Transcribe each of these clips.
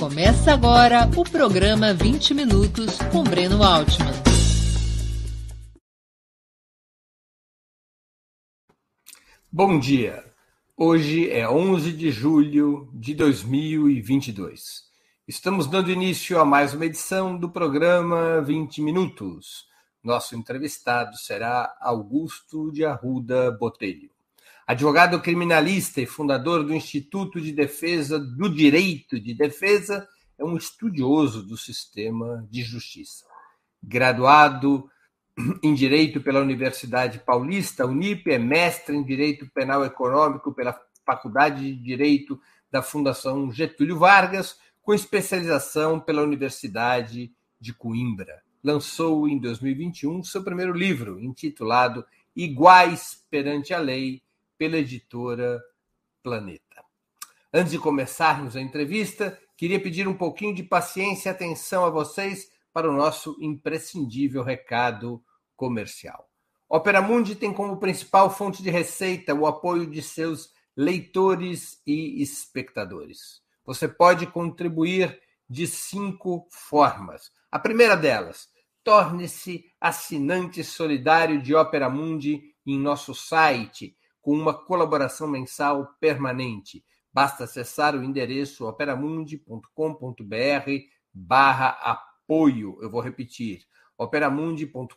Começa agora o programa 20 Minutos com Breno Altman. Bom dia. Hoje é 11 de julho de 2022. Estamos dando início a mais uma edição do programa 20 Minutos. Nosso entrevistado será Augusto de Arruda Botelho. Advogado criminalista e fundador do Instituto de Defesa do Direito de Defesa, é um estudioso do sistema de justiça. Graduado em Direito pela Universidade Paulista, Unip, é mestre em Direito Penal Econômico pela Faculdade de Direito da Fundação Getúlio Vargas, com especialização pela Universidade de Coimbra. Lançou em 2021 seu primeiro livro, intitulado Iguais perante a Lei pela editora Planeta. Antes de começarmos a entrevista, queria pedir um pouquinho de paciência e atenção a vocês para o nosso imprescindível recado comercial. Opera Mundi tem como principal fonte de receita o apoio de seus leitores e espectadores. Você pode contribuir de cinco formas. A primeira delas, torne-se assinante solidário de Opera Mundi em nosso site com uma colaboração mensal permanente. Basta acessar o endereço operamundi.com.br barra apoio. Eu vou repetir, operamundi.com.br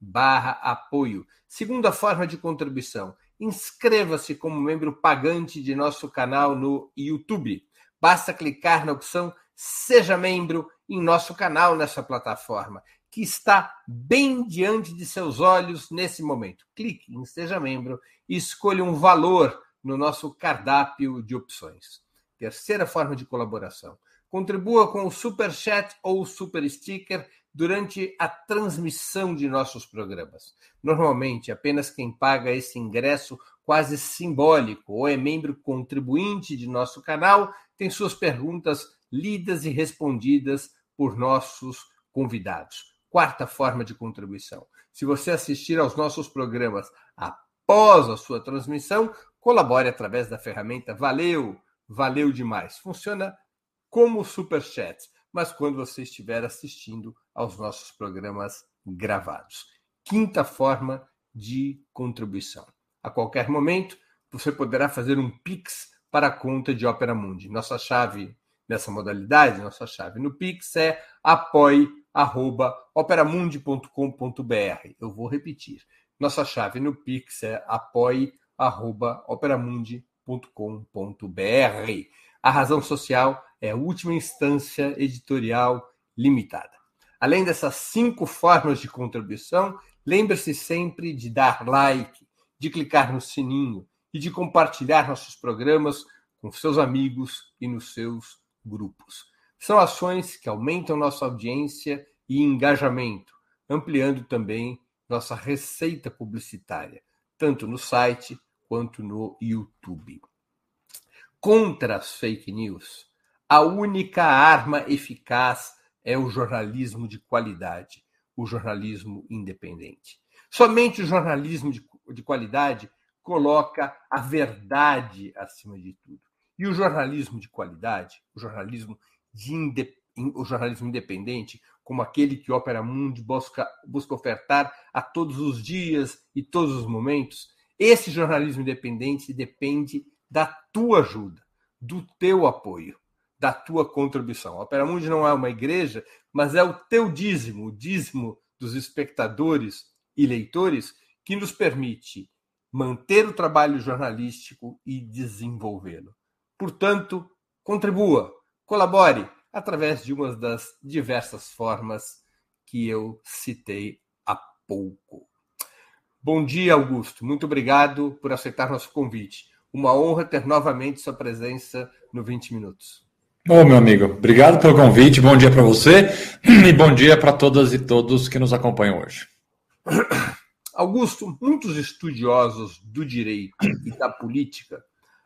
barra apoio. Segunda forma de contribuição, inscreva-se como membro pagante de nosso canal no YouTube. Basta clicar na opção Seja Membro em nosso canal nessa plataforma que está bem diante de seus olhos nesse momento. Clique em Seja Membro e escolha um valor no nosso cardápio de opções. Terceira forma de colaboração. Contribua com o Super Chat ou Super Sticker durante a transmissão de nossos programas. Normalmente, apenas quem paga esse ingresso quase simbólico ou é membro contribuinte de nosso canal tem suas perguntas lidas e respondidas por nossos convidados. Quarta forma de contribuição. Se você assistir aos nossos programas após a sua transmissão, colabore através da ferramenta Valeu, valeu demais. Funciona como super chat, mas quando você estiver assistindo aos nossos programas gravados. Quinta forma de contribuição. A qualquer momento, você poderá fazer um Pix para a conta de Opera Mundi. Nossa chave nessa modalidade, nossa chave no Pix é apoie arroba operamundi.com.br. Eu vou repetir. Nossa chave no Pix é apoie.operamundi.com.br. A razão social é a última instância editorial limitada. Além dessas cinco formas de contribuição, lembre-se sempre de dar like, de clicar no sininho e de compartilhar nossos programas com seus amigos e nos seus grupos. São ações que aumentam nossa audiência e engajamento, ampliando também nossa receita publicitária, tanto no site quanto no YouTube. Contra as fake news, a única arma eficaz é o jornalismo de qualidade, o jornalismo independente. Somente o jornalismo de, de qualidade coloca a verdade acima de tudo. E o jornalismo de qualidade, o jornalismo de o jornalismo independente, como aquele que Opera Mundi busca, busca ofertar a todos os dias e todos os momentos, esse jornalismo independente depende da tua ajuda, do teu apoio, da tua contribuição. Opera Mundi não é uma igreja, mas é o teu dízimo, o dízimo dos espectadores e leitores que nos permite manter o trabalho jornalístico e desenvolvê-lo. Portanto, contribua, colabore através de uma das diversas formas que eu citei há pouco. Bom dia, Augusto. Muito obrigado por aceitar nosso convite. Uma honra ter novamente sua presença no 20 Minutos. Ô, meu amigo, obrigado pelo convite. Bom dia para você e bom dia para todas e todos que nos acompanham hoje. Augusto, muitos estudiosos do direito e da política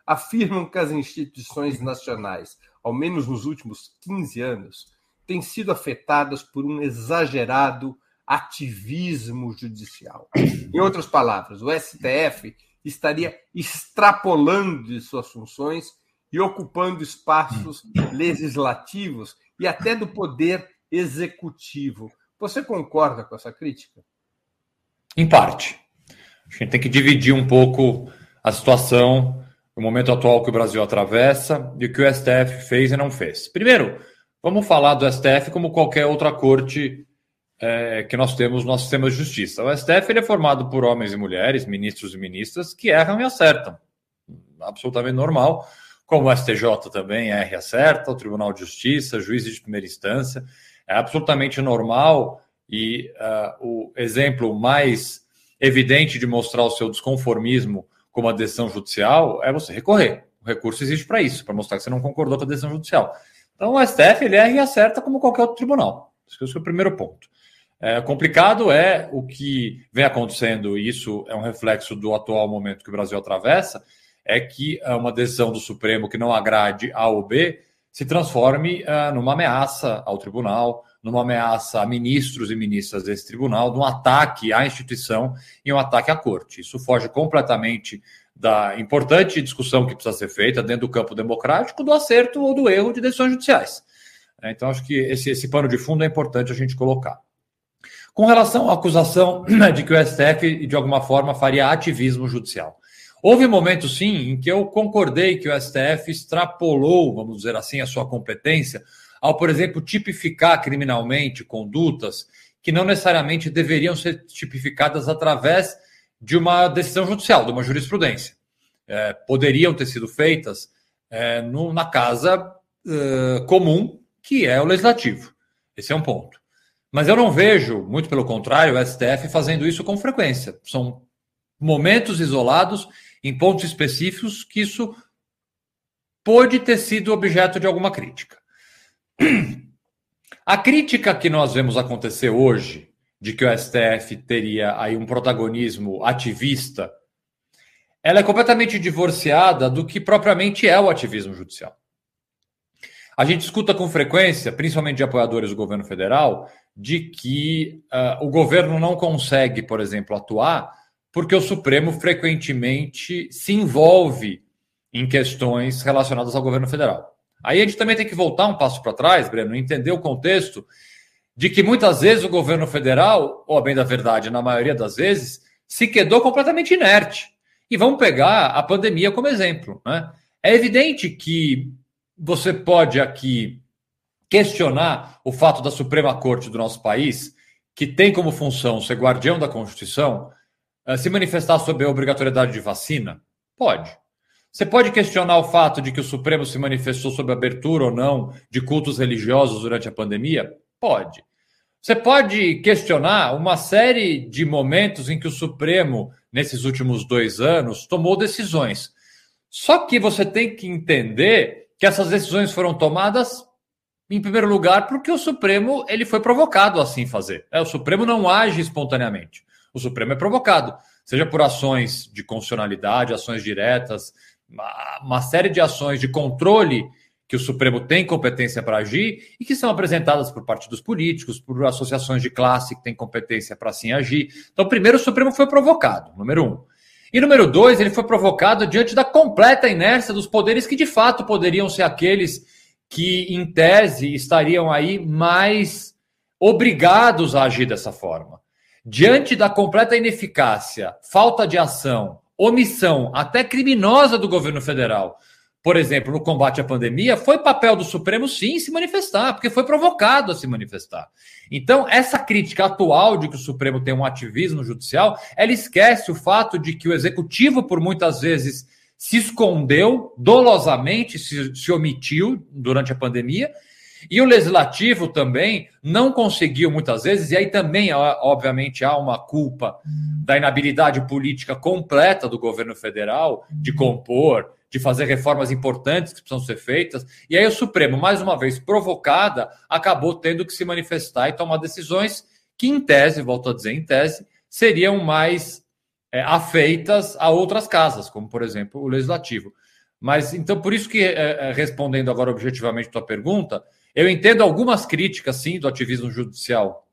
afirmam que as instituições nacionais, ao menos nos últimos 15 anos, têm sido afetadas por um exagerado ativismo judicial. Em outras palavras, o STF estaria extrapolando de suas funções e ocupando espaços legislativos e até do poder executivo. Você concorda com essa crítica? Em parte. A gente tem que dividir um pouco a situação, o momento atual que o Brasil atravessa e o que o STF fez e não fez. Primeiro, vamos falar do STF como qualquer outra corte é, que nós temos no nosso sistema de justiça. O STF é formado por homens e mulheres, ministros e ministras, que erram e acertam. Absolutamente normal. Como o STJ também erra e acerta, o Tribunal de Justiça, juízes de primeira instância. É absolutamente normal e uh, o exemplo mais evidente de mostrar o seu desconformismo com uma decisão judicial é você recorrer. O recurso existe para isso, para mostrar que você não concordou com a decisão judicial. Então o STF ele erra e acerta como qualquer outro tribunal. Esse é o primeiro ponto. É, complicado é o que vem acontecendo, e isso é um reflexo do atual momento que o Brasil atravessa, é que é uma decisão do Supremo que não agrade A ou B se transforme uh, numa ameaça ao tribunal, numa ameaça a ministros e ministras desse tribunal, num ataque à instituição e um ataque à corte. Isso foge completamente da importante discussão que precisa ser feita dentro do campo democrático do acerto ou do erro de decisões judiciais. Então, acho que esse, esse pano de fundo é importante a gente colocar. Com relação à acusação de que o STF, de alguma forma, faria ativismo judicial. Houve momentos, sim, em que eu concordei que o STF extrapolou, vamos dizer assim, a sua competência, ao, por exemplo, tipificar criminalmente condutas que não necessariamente deveriam ser tipificadas através de uma decisão judicial, de uma jurisprudência. É, poderiam ter sido feitas é, no, na casa é, comum, que é o legislativo. Esse é um ponto. Mas eu não vejo, muito pelo contrário, o STF fazendo isso com frequência. São momentos isolados, em pontos específicos, que isso pode ter sido objeto de alguma crítica. A crítica que nós vemos acontecer hoje, de que o STF teria aí um protagonismo ativista, ela é completamente divorciada do que propriamente é o ativismo judicial. A gente escuta com frequência, principalmente de apoiadores do governo federal, de que uh, o governo não consegue, por exemplo, atuar porque o Supremo frequentemente se envolve em questões relacionadas ao governo federal. Aí a gente também tem que voltar um passo para trás, Breno, entender o contexto de que muitas vezes o governo federal, ou bem da verdade, na maioria das vezes, se quedou completamente inerte. E vamos pegar a pandemia como exemplo. Né? É evidente que você pode aqui questionar o fato da Suprema Corte do nosso país, que tem como função ser guardião da Constituição, eh, se manifestar sobre a obrigatoriedade de vacina? Pode. Você pode questionar o fato de que o Supremo se manifestou sobre a abertura ou não de cultos religiosos durante a pandemia? Pode. Você pode questionar uma série de momentos em que o Supremo, nesses últimos dois anos, tomou decisões. Só que você tem que entender que essas decisões foram tomadas em primeiro lugar, porque o Supremo ele foi provocado a assim fazer. É, o Supremo não age espontaneamente. O Supremo é provocado, seja por ações de constitucionalidade, ações diretas, uma, série de ações de controle que o Supremo tem competência para agir e que são apresentadas por partidos políticos, por associações de classe que têm competência para assim agir. Então, primeiro, o Supremo foi provocado, número um. E número dois, ele foi provocado diante da completa inércia dos poderes que de fato poderiam ser aqueles que, em tese, estariam aí mais obrigados a agir dessa forma. Diante da completa ineficácia, falta de ação, omissão, até criminosa do governo federal, por exemplo, no combate à pandemia, foi papel do Supremo sim se manifestar, porque foi provocado a se manifestar. Então, essa crítica atual de que o Supremo tem um ativismo judicial, ela esquece o fato de que o executivo, por muitas vezes, se escondeu dolosamente, se, se omitiu durante a pandemia, e o legislativo também não conseguiu muitas vezes, e aí também, obviamente, há uma culpa da inabilidade política completa do governo federal de compor, de fazer reformas importantes que precisam ser feitas. E aí o Supremo, mais uma vez provocada, acabou tendo que se manifestar e tomar decisões que, em tese, volto a dizer, em tese, seriam mais é, afeitas a outras casas, como por exemplo o legislativo. Mas então, por isso que, é, é respondendo agora objetivamente a tua pergunta, eu entendo algumas críticas, sim, do ativismo judicial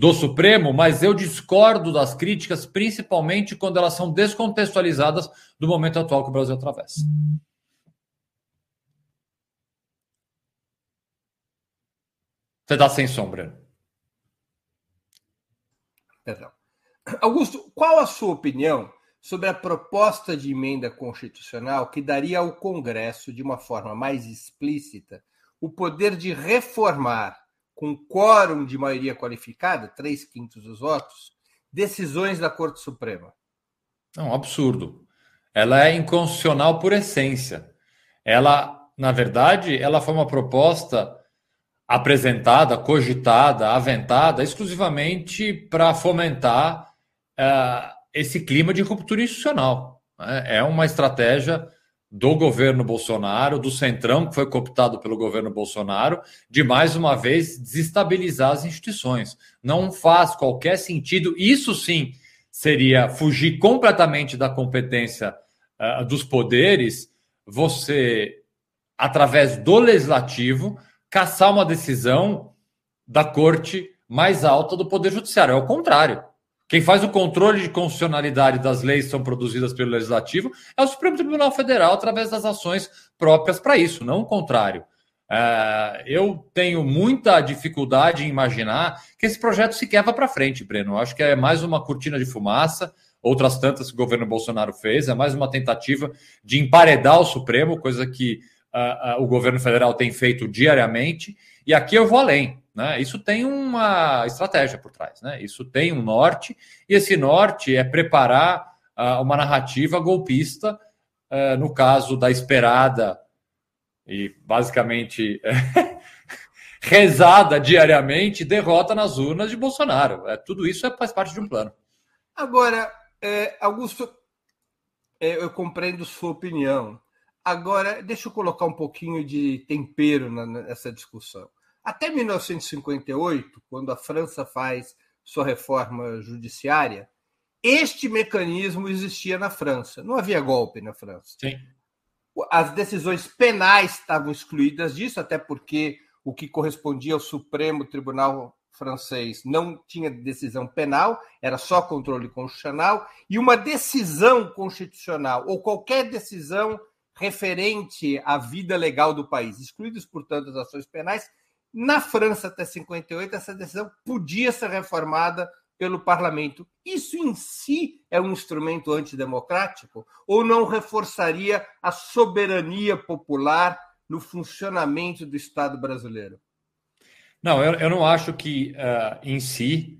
do Supremo, mas eu discordo das críticas, principalmente quando elas são descontextualizadas do momento atual que o Brasil atravessa. Você está sem sombra. Perdão. Augusto, qual a sua opinião sobre a proposta de emenda constitucional que daria ao Congresso, de uma forma mais explícita, o poder de reformar, com quórum de maioria qualificada, três quintos dos votos, decisões da Corte Suprema? É um absurdo. Ela é inconstitucional por essência. Ela, na verdade, ela foi uma proposta apresentada, cogitada, aventada exclusivamente para fomentar uh, esse clima de ruptura institucional. Né? É uma estratégia do governo Bolsonaro, do Centrão, que foi cooptado pelo governo Bolsonaro, de mais uma vez desestabilizar as instituições. Não faz qualquer sentido. Isso sim seria fugir completamente da competência uh, dos poderes, você, através do legislativo, caçar uma decisão da corte mais alta do Poder Judiciário. É o contrário. Quem faz o controle de constitucionalidade das leis que são produzidas pelo Legislativo é o Supremo Tribunal Federal, através das ações próprias para isso, não o contrário. É, eu tenho muita dificuldade em imaginar que esse projeto se quebra para frente, Breno. Eu acho que é mais uma cortina de fumaça, outras tantas que o governo Bolsonaro fez, é mais uma tentativa de emparedar o Supremo, coisa que uh, uh, o governo federal tem feito diariamente. E aqui eu vou além. Né? Isso tem uma estratégia por trás, né? isso tem um norte, e esse norte é preparar uh, uma narrativa golpista, uh, no caso da esperada e basicamente rezada diariamente derrota nas urnas de Bolsonaro. É, tudo isso é, faz parte de um plano. Agora, é, Augusto, é, eu compreendo sua opinião. Agora, deixa eu colocar um pouquinho de tempero nessa discussão. Até 1958, quando a França faz sua reforma judiciária, este mecanismo existia na França. Não havia golpe na França. Sim. As decisões penais estavam excluídas disso, até porque o que correspondia ao Supremo Tribunal francês não tinha decisão penal, era só controle constitucional, e uma decisão constitucional, ou qualquer decisão referente à vida legal do país, excluídas, portanto, as ações penais, na França, até 58, essa decisão podia ser reformada pelo parlamento. Isso em si é um instrumento antidemocrático ou não reforçaria a soberania popular no funcionamento do Estado brasileiro? Não, eu, eu não acho que uh, em si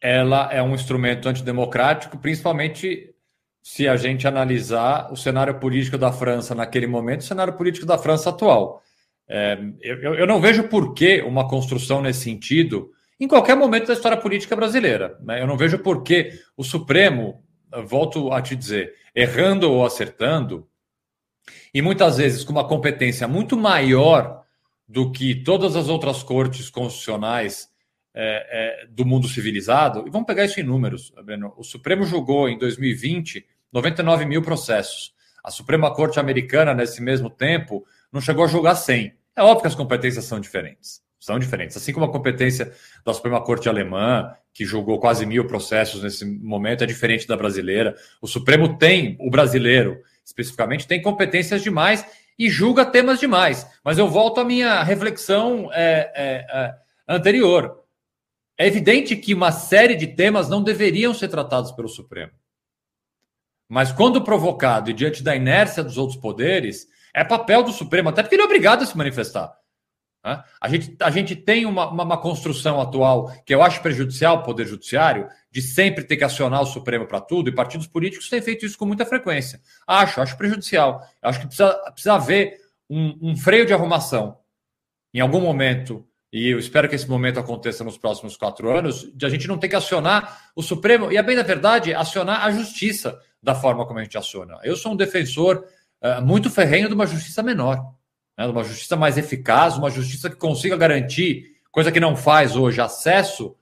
ela é um instrumento antidemocrático, principalmente se a gente analisar o cenário político da França naquele momento, o cenário político da França atual. É, eu, eu, não vejo por que uma construção nesse sentido em qualquer momento da história política brasileira. Né? Eu não vejo por que o Supremo, volto a te dizer, errando ou acertando, e muitas vezes com uma competência muito maior do que todas as outras cortes constitucionais é, é, do mundo civilizado, e vamos pegar isso em números, Breno. O Supremo julgou em 2020 99 mil processos. A Suprema Corte Americana, nesse mesmo tempo, não chegou a julgar 100. É óbvio que as competências são diferentes. São diferentes. Assim como a competência da Suprema Corte Alemã, que julgou quase mil processos nesse momento, é diferente da brasileira. O Supremo tem, o brasileiro especificamente, tem competências demais e julga temas demais. Mas eu volto à minha reflexão é, é, é, anterior. É evidente que uma série de temas não deveriam ser tratados pelo Supremo. Mas quando provocado e diante da inércia dos outros poderes, é papel do Supremo, até porque ele é obrigado a se manifestar. Né? A, gente, a gente tem uma, uma, uma, construção atual que eu acho prejudicial ao Poder Judiciário, de sempre ter que acionar o Supremo para tudo, e partidos políticos têm feito isso com muita frequência. Acho, acho prejudicial. Acho que precisa, precisa haver um, um freio de arrumação em algum momento, e eu espero que esse momento aconteça nos próximos quatro anos, de a gente não ter que acionar o Supremo, e a bem da verdade, acionar a justiça da forma como a gente aciona. Eu sou um defensor muito ferrenho de uma justiça menor, né, de uma justiça mais eficaz, uma justiça que consiga garantir, coisa que não faz hoje, acesso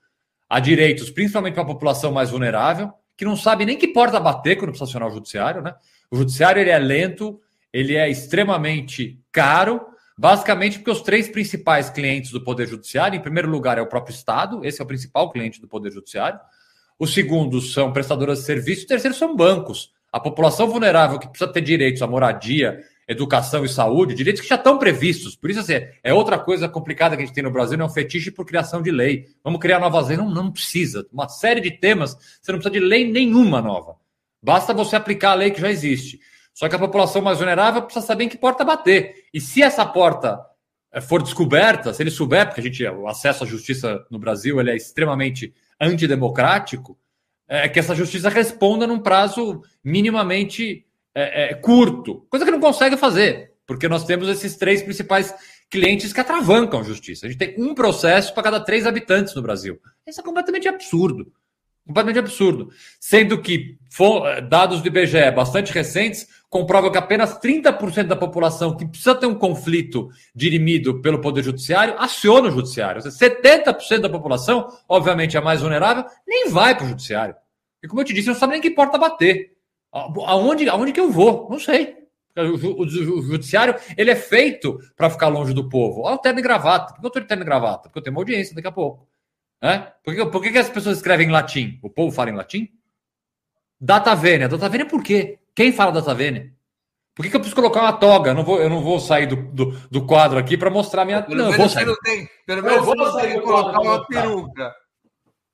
a direitos, principalmente para a população mais vulnerável, que não sabe nem que porta bater quando precisa acionar o judiciário. Né? O judiciário ele é lento, ele é extremamente caro, basicamente porque os três principais clientes do Poder Judiciário, em primeiro lugar, é o próprio Estado, esse é o principal cliente do Poder Judiciário. O segundo são prestadoras de serviços, o terceiro são bancos. A população vulnerável que precisa ter direitos à moradia, educação e saúde, direitos que já estão previstos. Por isso, assim, é outra coisa complicada que a gente tem no Brasil, não é um fetiche por criação de lei. Vamos criar novas leis. Não, não precisa. Uma série de temas, você não precisa de lei nenhuma nova. Basta você aplicar a lei que já existe. Só que a população mais vulnerável precisa saber em que porta bater. E se essa porta eh, for descoberta, se ele souber, porque a gente, o acesso à justiça no Brasil ele é extremamente antidemocrático, é que essa justiça responda num prazo minimamente é, é, curto, coisa que não consegue fazer, porque nós temos esses três principais clientes que atravancam a justiça. A gente tem um processo para cada três habitantes no Brasil. Isso é completamente absurdo. Completamente absurdo. Sendo que dados do IBGE bastante recentes comprovam que apenas 30% da população que precisa ter um conflito dirimido pelo Poder Judiciário aciona o Judiciário. 70% da população, obviamente a mais vulnerável, nem vai para o Judiciário. E como eu te disse, não sabe nem que porta bater. Aonde, aonde que eu vou? Não sei. O, judiciário ele é feito para ficar longe do povo. Olha o terno e gravata. Por que eu estou de terno e gravata? Porque eu tenho uma audiência daqui a pouco. É? Por, que, por que, que as pessoas escrevem em latim? O povo fala em latim? Data vênia. Data vênia por quê? Quem fala data vênia? Por que, que eu preciso colocar uma toga? Eu não vou, eu não vou sair do, do, do quadro aqui para mostrar minha. Pelo não, menos você não tem. Pelo menos você não tem que colocar uma peruca.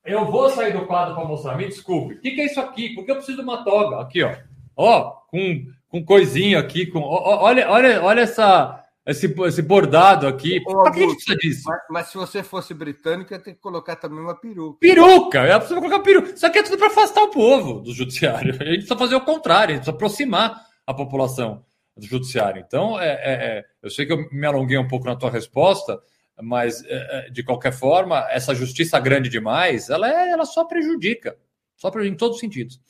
Eu vou sair do quadro para mostrar. Me desculpe. O que, que, é isso aqui? Por que eu preciso de uma toga? Aqui, ó. Ó, com, com coisinha aqui. Com, ó, olha, olha, olha essa, esse, esse bordado aqui. Ô, Por que a gente precisa disso? Mas, mas, se você fosse britânico, ia ter que colocar também uma peruca. Peruca! Eu preciso colocar peruca. Isso aqui é tudo para afastar o povo do judiciário. A gente precisa fazer o contrário, a gente precisa aproximar a população do judiciário. Então, é, é, é eu sei que eu me alonguei um pouco na tua resposta, mas é, é, de qualquer forma, essa justiça grande demais, ela, é, ela só prejudica, só prejudica em todos os sentidos.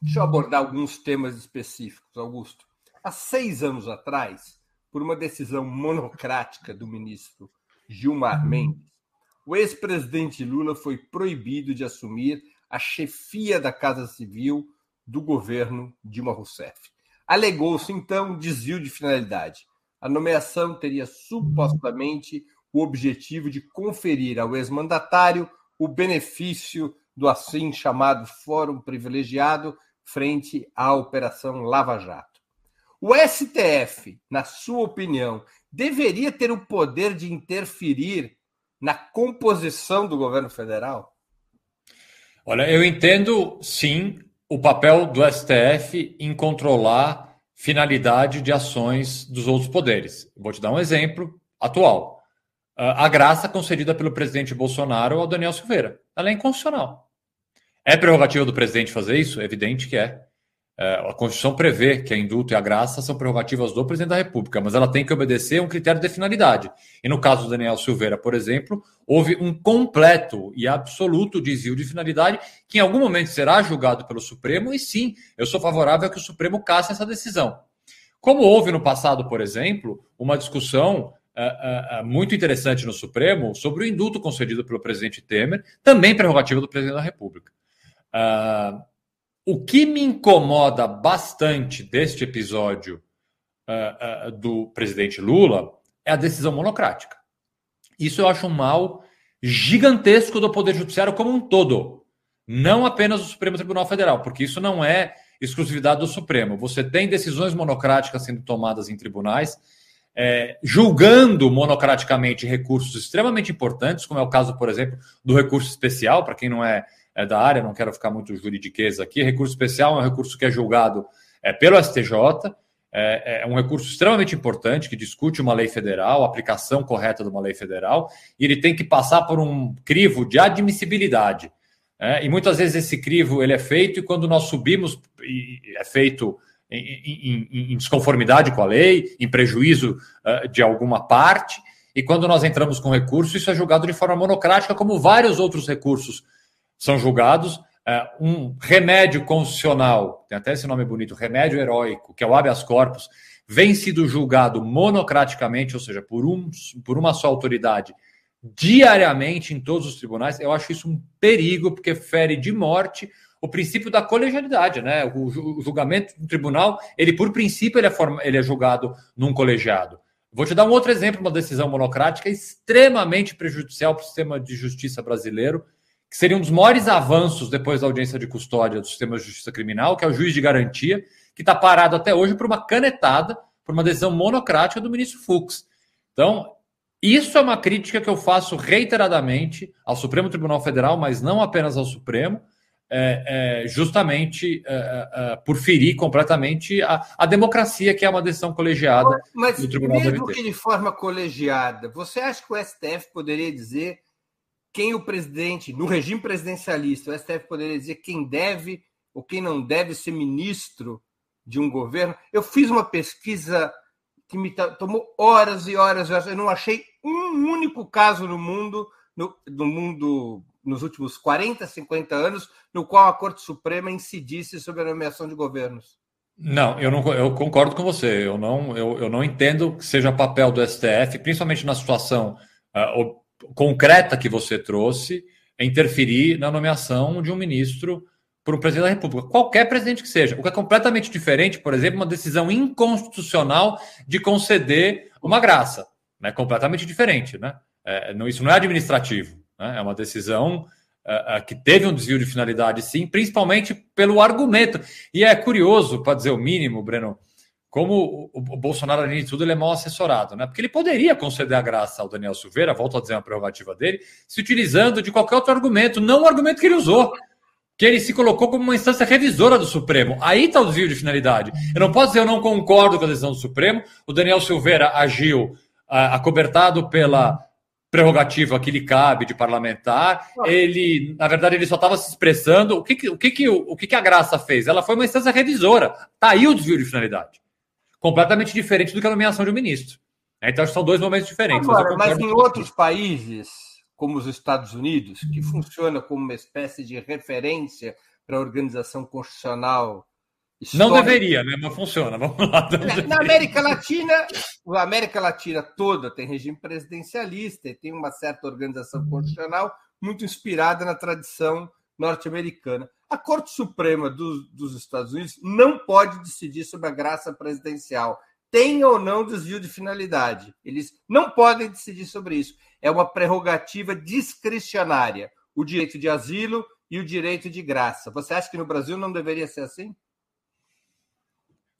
Deixa eu abordar alguns temas específicos, Augusto. Há seis anos atrás, por uma decisão monocrática do ministro Gilmar Mendes, o ex-presidente Lula foi proibido de assumir a chefia da Casa Civil do governo Dilma Rousseff. Alegou-se, então, desvio de finalidade. A nomeação teria supostamente o objetivo de conferir ao ex-mandatário o benefício do assim chamado Fórum Privilegiado frente à Operação Lava Jato. O STF, na sua opinião, deveria ter o poder de interferir na composição do governo federal? Olha, eu entendo sim o papel do STF em controlar finalidade de ações dos outros poderes. Vou te dar um exemplo atual a graça concedida pelo presidente Bolsonaro ao Daniel Silveira. Ela é inconstitucional. É prerrogativa do presidente fazer isso? É evidente que é. é. A Constituição prevê que a indulto e a graça são prerrogativas do presidente da República, mas ela tem que obedecer a um critério de finalidade. E no caso do Daniel Silveira, por exemplo, houve um completo e absoluto desvio de finalidade que em algum momento será julgado pelo Supremo, e sim, eu sou favorável a que o Supremo casse essa decisão. Como houve no passado, por exemplo, uma discussão uh, uh, muito interessante no Supremo sobre o indulto concedido pelo presidente Temer, também prerrogativa do presidente da República. Uh, o que me incomoda bastante deste episódio do presidente Lula é a decisão monocrática. Isso eu acho um mal gigantesco do Poder Judiciário como um todo, não apenas do Supremo Tribunal Federal, porque isso não é exclusividade do Supremo. Você tem decisões monocráticas sendo tomadas em tribunais é, julgando monocraticamente recursos extremamente importantes, como é o caso, por exemplo, do recurso especial, para quem não é, é, da área, não quero ficar muito juridiquês aqui, recurso especial é um recurso que é julgado é, pelo STJ, é, é, um recurso extremamente importante que discute uma lei federal, a aplicação correta de uma lei federal, e ele tem que passar por um crivo de admissibilidade. É, e muitas vezes esse crivo ele é feito, e quando nós subimos, é feito em, em, em desconformidade com a lei, em prejuízo uh, de alguma parte. E quando nós entramos com recurso, isso é julgado de forma monocrática, como vários outros recursos são julgados. Uh, um remédio constitucional, tem até esse nome bonito, remédio heróico, que é o habeas corpus, vem sido julgado monocraticamente, ou seja, por, um, por uma só autoridade, diariamente em todos os tribunais. Eu acho isso um perigo, porque fere de morte o princípio da colegialidade, né? O, julgamento do tribunal, ele por princípio ele é, form... ele é julgado num colegiado. Vou te dar um outro exemplo, uma decisão monocrática extremamente prejudicial para o sistema de justiça brasileiro, que seria um dos maiores avanços depois da audiência de custódia do sistema de justiça criminal, que é o juiz de garantia, que está parado até hoje por uma canetada por uma decisão monocrática do ministro Fux. Então, isso é uma crítica que eu faço reiteradamente ao Supremo Tribunal Federal, mas não apenas ao Supremo, é, é, justamente é, é, é por ferir completamente a, a, democracia, que é uma decisão colegiada mas, do Tribunal mesmo que de forma colegiada, você acha que o STF poderia dizer quem o presidente, no regime presidencialista, o STF poderia dizer quem deve ou quem não deve ser ministro de um governo? Eu fiz uma pesquisa que me tomou horas e horas, eu não achei um único caso no mundo, no, no mundo nos últimos 40, 50 anos, no qual a Corte Suprema incidisse sobre a nomeação de governos. Não, eu não eu concordo com você. Eu não, eu, eu não entendo que seja papel do STF, principalmente na situação uh, concreta que você trouxe, interferir na nomeação de um ministro por um presidente da República, qualquer presidente que seja. O que é completamente diferente, por exemplo, uma decisão inconstitucional de conceder uma graça. Né? Completamente diferente. Né? É, não, isso não é administrativo. Né? É uma decisão uh, uh, que teve um desvio de finalidade, sim, principalmente pelo argumento. E é curioso, para dizer o mínimo, Breno, como o, o Bolsonaro, além de tudo, ele é mal assessorado, né? Porque ele poderia conceder a graça ao Daniel Silveira, volto a dizer uma prerrogativa dele, se utilizando de qualquer outro argumento, não o argumento que ele usou que ele se colocou como uma instância revisora do Supremo. Aí está o desvio de finalidade. Eu não posso dizer eu não concordo com a decisão do Supremo. O Daniel Silveira agiu uh, acobertado pela prerrogativa que lhe cabe de parlamentar. Ele, na verdade, ele só estava se expressando. O que, o, que, o que, que a Graça fez? Ela foi uma instância revisora. Está aí o desvio de finalidade. Completamente diferente do que a nomeação de um ministro. Então, são dois momentos diferentes. Agora, mas, mas em outros países, como os Estados Unidos, que funciona como uma espécie de referência para a organização constitucional não deveria, né? Mas funciona. Vamos lá. Na América Latina, a América Latina toda tem regime presidencialista e tem uma certa organização constitucional muito inspirada na tradição norte-americana. A Corte Suprema do, dos Estados Unidos não pode decidir sobre a graça presidencial. Tem ou não desvio de finalidade. Eles não podem decidir sobre isso. É uma prerrogativa discricionária. O direito de asilo e o direito de graça. Você acha que no Brasil não deveria ser assim?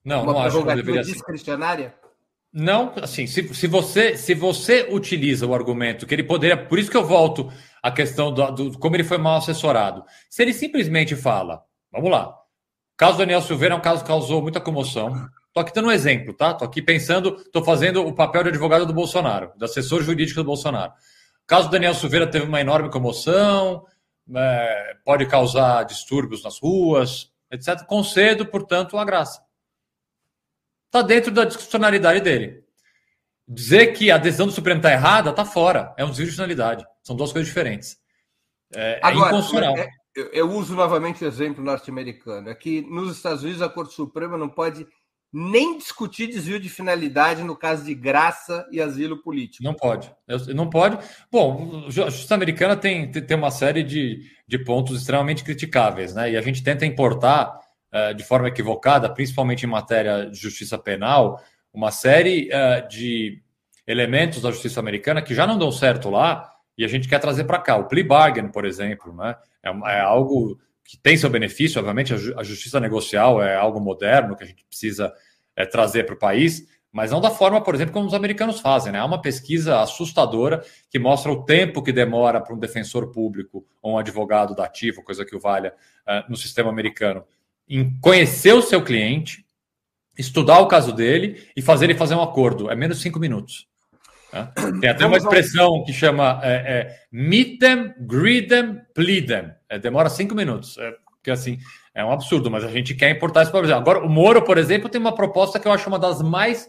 Não, uma não acho que deveria discricionária? Ser. Não, assim, se, se, você se você utiliza o argumento que ele poderia, por isso que eu volto à questão do, do como ele foi mal assessorado. Se ele simplesmente fala, vamos lá, o caso Daniel Silveira é um caso que causou muita comoção. Estou aqui dando um exemplo, tá? Estou aqui pensando, estou fazendo o papel de advogado do Bolsonaro, do assessor jurídico do Bolsonaro. O caso Daniel Silveira teve uma enorme comoção, é, pode causar distúrbios nas ruas, etc. Concedo, portanto, a graça está dentro da discricionalidade dele. Dizer que a decisão do Supremo está errada, está fora. É um desvio de finalidade. São duas coisas diferentes. É, é Agora, é inconstitucional. É, eu, eu uso novamente o exemplo norte-americano. É que nos Estados Unidos a Corte Suprema não pode nem discutir desvio de finalidade no caso de graça e asilo político. Não pode. Não pode. Bom, a justiça americana tem, tem uma série de, de pontos extremamente criticáveis, né? E a gente tenta importar de forma equivocada, principalmente em matéria de justiça penal, uma série eh, de elementos da justiça americana que já não dão certo lá e a gente quer trazer para cá. O plea bargain, por exemplo, né? é, é algo que tem seu benefício, obviamente, a, justiça negocial é algo moderno que a gente precisa é, trazer para o país, mas não da forma, por exemplo, como os americanos fazem. Né? Há uma pesquisa assustadora que mostra o tempo que demora para um defensor público ou um advogado da ativo, coisa que o valha, no sistema americano, em conhecer o seu cliente, estudar o caso dele e fazer ele fazer um acordo. É menos cinco minutos. Né? Tem até uma expressão que chama é, é, meet them, greet them, plead them. É, demora cinco minutos. É, porque assim, é um absurdo, mas a gente quer importar isso para o Brasil. Agora, o Moro, por exemplo, tem uma proposta que eu acho uma das mais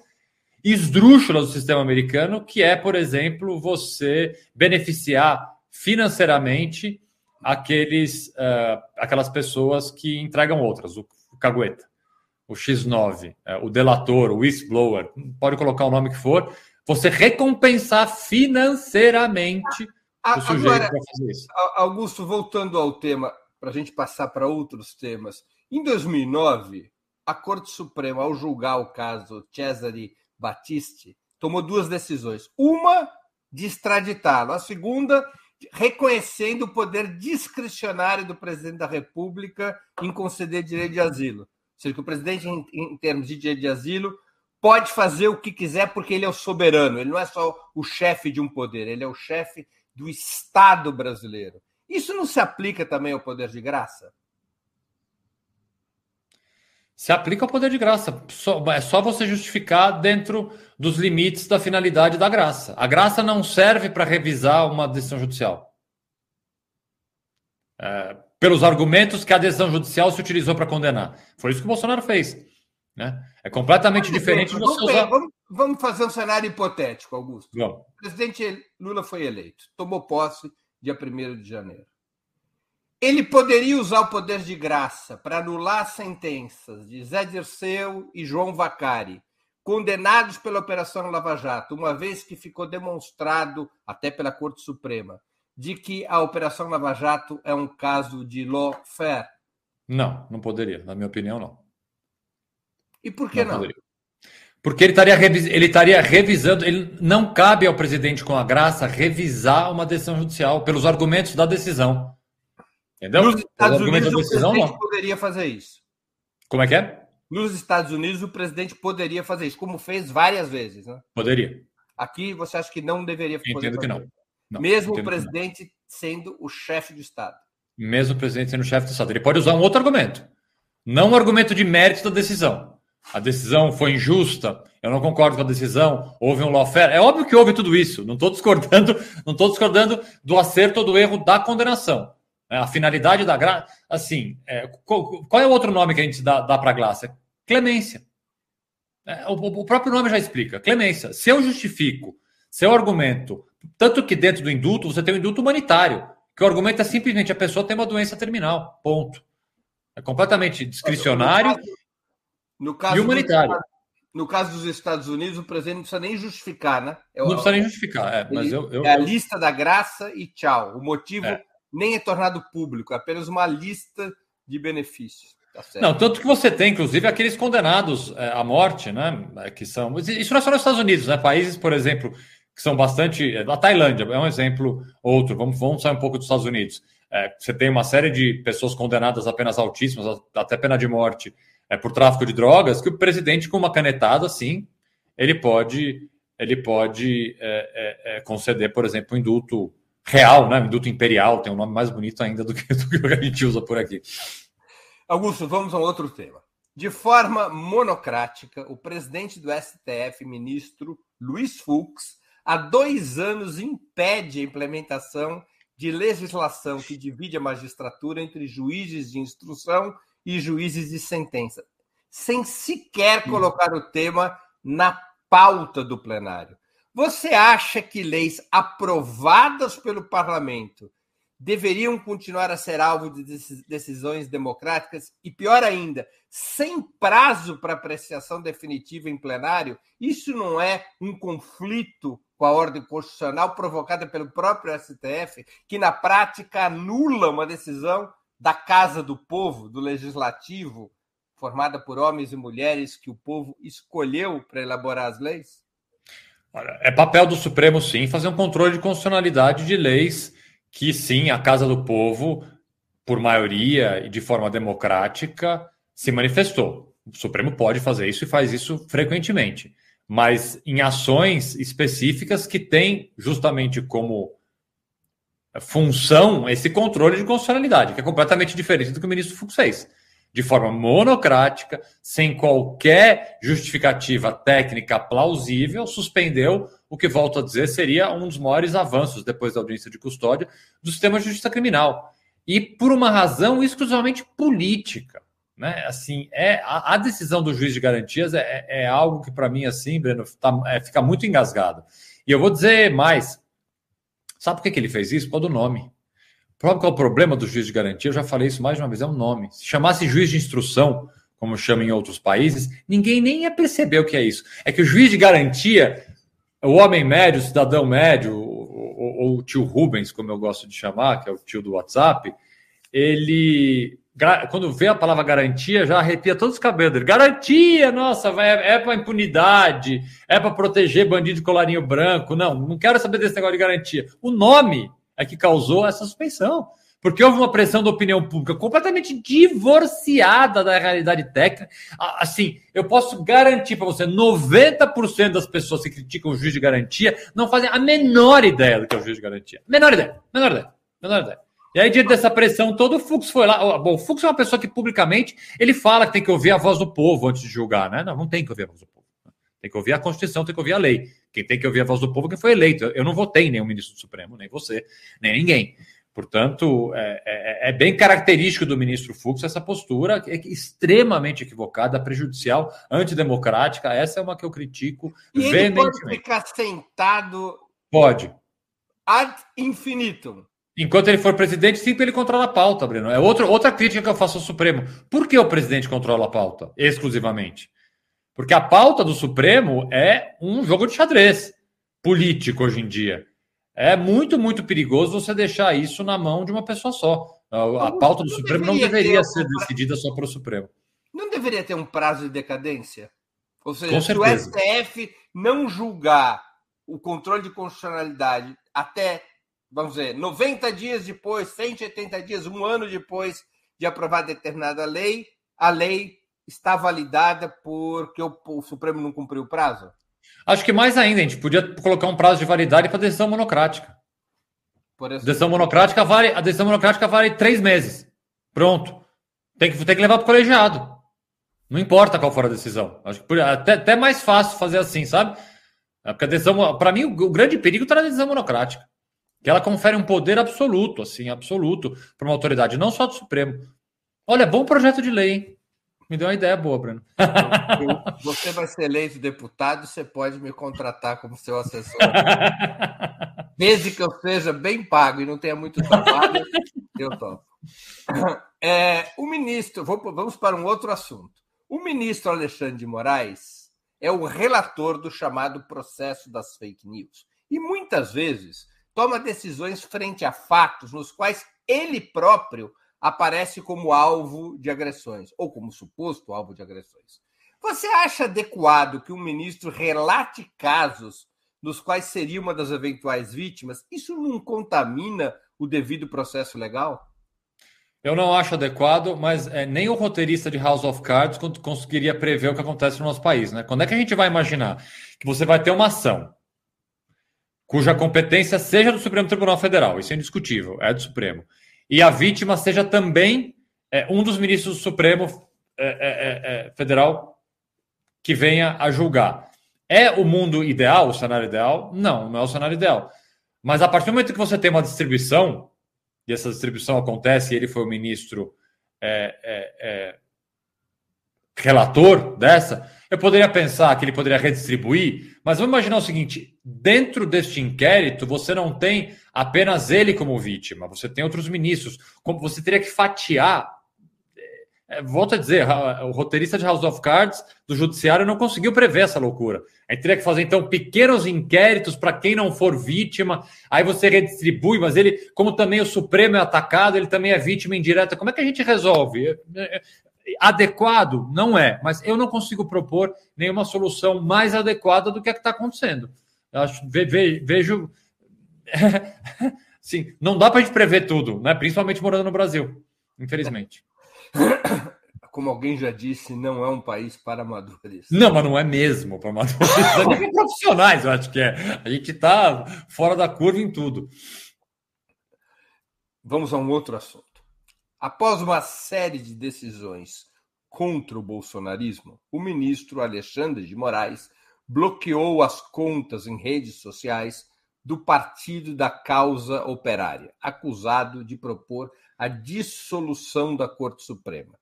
esdrúxulas do sistema americano, que é, por exemplo, você beneficiar financeiramente aqueles, uh, aquelas pessoas que entregam outras, o, cagueta, o X9, uh, é, o delator, o whistleblower, pode colocar o nome que for, você recompensar financeiramente o sujeito para fazer isso. Augusto, voltando ao tema, para a gente passar para outros temas. Em 2009, a Corte Suprema, ao julgar o caso Cesare Battisti, tomou duas decisões. Uma de extraditá-lo, a segunda reconhecendo o poder discricionário do presidente da República em conceder direito de asilo. Ou seja, que o presidente, em, em termos de direito de asilo, pode fazer o que quiser porque ele é o soberano, ele não é só o chefe de um poder, ele é o chefe do Estado brasileiro. Isso não se aplica também ao poder de graça? Se aplica ao poder de graça. é só você justificar dentro dos limites da finalidade da graça. A graça não serve para revisar uma decisão judicial. É, pelos argumentos que a decisão judicial se utilizou para condenar. Foi isso que o Bolsonaro fez. Né? É completamente diferente de você usar. Vamos, vamos, fazer um cenário hipotético, Augusto. Vamos. O presidente Lula foi eleito, tomou posse dia 1 de janeiro. Ele poderia usar o poder de graça para anular sentenças de Zé Dirceu e João Vacari, condenados pela Operação Lava Jato, uma vez que ficou demonstrado, até pela Corte Suprema, de que a Operação Lava Jato é um caso de lawfare? Não, não poderia. Na minha opinião, não. E por que não? não? Porque ele estaria, ele estaria revisando, ele não cabe ao presidente com a graça revisar uma decisão judicial pelos argumentos da decisão. Entendeu? Nos Estados Unidos, o decisão, presidente não. poderia fazer isso. Como é que é? Nos Estados Unidos, o presidente poderia fazer isso, como fez várias vezes. Né? Poderia. Aqui, você acha que não deveria fazer Entendo que não. não. Mesmo o presidente sendo o chefe do Estado. Mesmo o presidente sendo o chefe do Estado. Ele pode usar um outro argumento. Não o argumento de mérito da decisão. A decisão foi injusta, eu não concordo com a decisão, houve um lawfare. É óbvio que houve tudo isso. Não estou discordando, não estou discordando do acerto ou do erro da condenação. A finalidade da graça, assim, é, qual, qual, é o outro nome que a gente dá, dá para a graça? Clemência. É, o, o, próprio nome já explica. Clemência. Se eu justifico seu argumento, tanto que dentro do indulto você tem o um indulto humanitário, que o argumento é simplesmente a pessoa tem uma doença terminal. Ponto. É completamente discricionário no caso, no caso e humanitário. Do, no caso dos Estados Unidos, o presidente não precisa nem justificar, né? É, não precisa nem justificar, é, mas eu, eu, é a lista da graça e tchau. O motivo é nem é tornado público, é apenas uma lista de benefícios. Tá não, tanto que você tem, inclusive, aqueles condenados é, à morte, né? É, que são. Isso não é só nos Estados Unidos, né? Países, por exemplo, que são bastante. A Tailândia é um exemplo, outro. Vamos, vamos sair um pouco dos Estados Unidos. É, você tem uma série de pessoas condenadas a penas altíssimas, até pena de morte, é, por tráfico de drogas, que o presidente, com uma canetada, assim, ele pode, ele pode é conceder, por exemplo, um indulto real, né? Induto imperial, tem um nome mais bonito ainda do que, do que a gente usa por aqui. Augusto, vamos a um outro tema. De forma monocrática, o presidente do STF, ministro Luiz Fux, há dois anos impede a implementação de legislação que divide a magistratura entre juízes de instrução e juízes de sentença, sem sequer colocar o tema na pauta do plenário. Você acha que leis aprovadas pelo parlamento deveriam continuar a ser alvo de decisões democráticas e, pior ainda, sem prazo para apreciação definitiva em plenário? Isso não é um conflito com a ordem constitucional provocada pelo próprio STF, que na prática anula uma decisão da Casa do Povo, do Legislativo, formada por homens e mulheres que o povo escolheu para elaborar as leis? É papel do Supremo, sim, fazer um controle de constitucionalidade de leis que, sim, a Casa do Povo, por maioria e de forma democrática, se manifestou. O Supremo pode fazer isso e faz isso frequentemente, mas em ações específicas que têm justamente como função esse controle de constitucionalidade, que é completamente diferente do que o ministro Fux fez de forma monocrática, sem qualquer justificativa técnica plausível, suspendeu o que, volto a dizer, seria um dos maiores avanços depois da audiência de custódia do sistema de justiça criminal. E por uma razão exclusivamente política. Né? Assim, é a, a decisão do juiz de garantias é, é, é algo que, para mim, assim, Breno, tá, é, fica muito engasgado. E eu vou dizer mais. Sabe por que, que ele fez isso? Por do nome. Qual é o problema do juiz de garantia? Eu já falei isso mais de uma vez, é um nome. Se chamasse juiz de instrução, como chama em outros países, ninguém nem ia perceber o que é isso. É que o juiz de garantia, o homem médio, o cidadão médio, ou o tio Rubens, como eu gosto de chamar, que é o tio do WhatsApp, ele, quando vê a palavra garantia, já arrepia todos os cabelos. Garantia, nossa, é, é para impunidade, é para proteger bandido de colarinho branco. Não, não quero saber desse negócio de garantia. O nome é que causou essa suspensão. porque houve uma pressão da opinião pública completamente divorciada da realidade técnica. Assim, eu posso garantir para você: 90% das pessoas que criticam o juiz de garantia não fazem a menor ideia do que é o juiz de garantia. Menor ideia, menor ideia, menor ideia. E aí, diante dessa pressão toda, o Fux foi lá. Bom, o Fux é uma pessoa que publicamente ele fala que tem que ouvir a voz do povo antes de julgar, né? Não, não tem que ouvir a voz do povo. Tem que ouvir a Constituição, tem que ouvir a lei. Quem tem que ouvir a voz do povo é quem foi eleito. Eu não votei nenhum ministro do Supremo, nem você, nem ninguém. Portanto, é, é, é, bem característico do ministro Fux essa postura é extremamente equivocada, prejudicial, antidemocrática. Essa é uma que eu critico e veementemente. Ele pode ficar sentado. Pode. Ad infinitum. Enquanto ele for presidente, sim, ele controla a pauta, Breno. É outro, outra crítica que eu faço ao Supremo. Por que o presidente controla a pauta exclusivamente? Porque a pauta do Supremo é um jogo de xadrez político hoje em dia. É muito, muito perigoso você deixar isso na mão de uma pessoa só. A, pauta do Supremo não deveria ser decidida só para o Supremo. Não deveria ter um prazo de decadência? Ou seja, se o STF não julgar o controle de constitucionalidade até, vamos dizer, 90 dias depois, 180 dias, um ano depois de aprovar determinada lei, a lei está validada porque o, o Supremo não cumpriu o prazo? Acho que mais ainda, a gente podia colocar um prazo de validade para decisão monocrática. Por decisão monocrática vale, a decisão monocrática vale três meses. Pronto. Tem que, tem que levar para o colegiado. Não importa qual for a decisão. Acho que até, até mais fácil fazer assim, sabe? É porque a decisão, para mim, o, o grande perigo está na decisão monocrática. Que ela confere um poder absoluto, assim, absoluto, para uma autoridade, não só do Supremo. Olha, bom projeto de lei, hein? Me deu uma ideia boa, Bruno. Você vai ser eleito deputado, você pode me contratar como seu assessor. Desde que eu seja bem pago e não tenha muito trabalho, eu topo. É, o ministro, vamos para um outro assunto. O ministro Alexandre de Moraes é o relator do chamado processo das fake news. E muitas vezes toma decisões frente a fatos nos quais ele próprio aparece como alvo de agressões, ou como suposto alvo de agressões. Você acha adequado que um ministro relate casos nos quais seria uma das eventuais vítimas? Isso não contamina o devido processo legal? Eu não acho adequado, mas é, nem o roteirista de House of Cards conseguiria prever o que acontece no nosso país. Né? Quando é que a gente vai imaginar que você vai ter uma ação cuja competência seja do Supremo Tribunal Federal? Isso é indiscutível, é do Supremo e a vítima seja também é, um dos ministros do Supremo é, é, é, é, Federal que venha a julgar. É o mundo ideal, o cenário ideal? Não, não é o cenário ideal. Mas a partir do momento que você tem uma distribuição, e essa distribuição acontece, e ele foi o ministro relator dessa, eu poderia pensar que ele poderia redistribuir, mas vamos imaginar o seguinte: dentro deste inquérito, você não tem apenas ele como vítima, você tem outros ministros. Como você teria que fatiar. É, volto a dizer, o roteirista de House of Cards do Judiciário não conseguiu prever essa loucura. A gente teria que fazer, então, pequenos inquéritos para quem não for vítima, aí você redistribui, mas ele, como também o Supremo é atacado, ele também é vítima indireta. Como é que a gente resolve? Adequado? Não é, mas eu não consigo propor nenhuma solução mais adequada do que a que está acontecendo. Eu acho, ve, ve, vejo. Sim, não dá para a gente prever tudo, né? principalmente morando no Brasil, infelizmente. Como alguém já disse, não é um país para amadores. Não, mas não é mesmo para amadores. Nem profissionais, eu acho que é. A gente está fora da curva em tudo. Vamos a um outro assunto. Após uma série de decisões contra o bolsonarismo, o ministro Alexandre de Moraes bloqueou as contas em redes sociais do Partido da Causa Operária, acusado de propor a dissolução da Corte Suprema,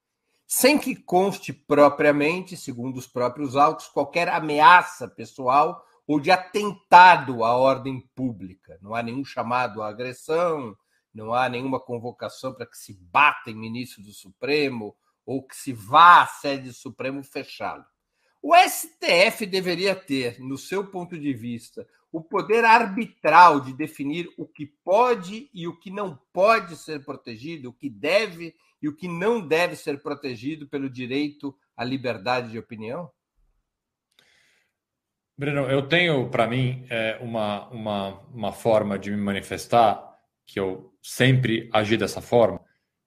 sem que conste propriamente, segundo os próprios autos, qualquer ameaça pessoal ou de atentado à ordem pública. Não há nenhum chamado à agressão, não há nenhuma convocação para que se bata em ministro do Supremo ou que se vá à sede do Supremo fechá-lo. O STF deveria ter, no seu ponto de vista, o poder arbitral de definir o que pode e o que não pode ser protegido, o que deve e o que não deve ser protegido pelo direito à liberdade de opinião? Breno, eu tenho para mim é, uma, uma, uma forma de me manifestar que eu sempre agi dessa forma,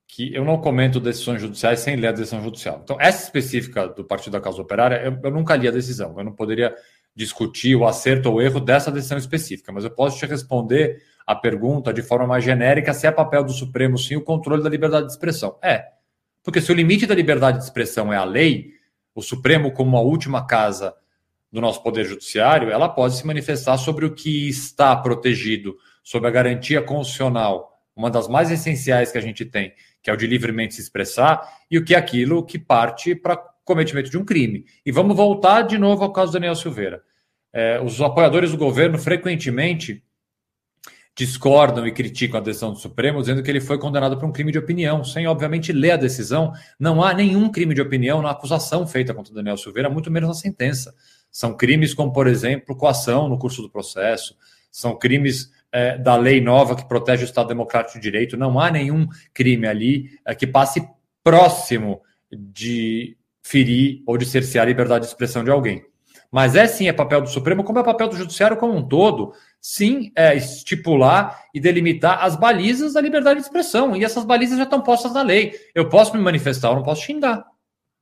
que eu não comento decisões judiciais sem ler a decisão judicial. Então, essa específica do Partido da Causa Operária, eu, eu nunca li a decisão. Eu não poderia discutir o acerto ou erro dessa decisão específica, mas eu posso te responder a pergunta de forma mais genérica se é papel do Supremo sim o controle da liberdade de expressão. É. Porque se o limite da liberdade de expressão é a lei, o Supremo, como a última casa do nosso Poder Judiciário, ela pode se manifestar sobre o que está protegido, sobre a garantia constitucional, uma das mais essenciais que a gente tem, que é o de livremente se expressar, e o que é aquilo que parte para cometimento de um crime. E vamos voltar de novo ao caso do Daniel Silveira. É, os apoiadores do governo frequentemente discordam e criticam a decisão do Supremo, dizendo que ele foi condenado por um crime de opinião, sem obviamente ler a decisão. Não há nenhum crime de opinião na acusação feita contra o Daniel Silveira, muito menos na sentença. São crimes como, por exemplo, coação no curso do processo, são crimes é, da lei nova que protege o Estado Democrático de Direito. Não há nenhum crime ali é, que passe próximo de ferir ou de cercear a liberdade de expressão de alguém. Mas é sim, é papel do Supremo, como é papel do Judiciário como um todo, sim, é, estipular e delimitar as balizas da liberdade de expressão. E essas balizas já estão postas na lei. Eu posso me manifestar, eu não posso xingar.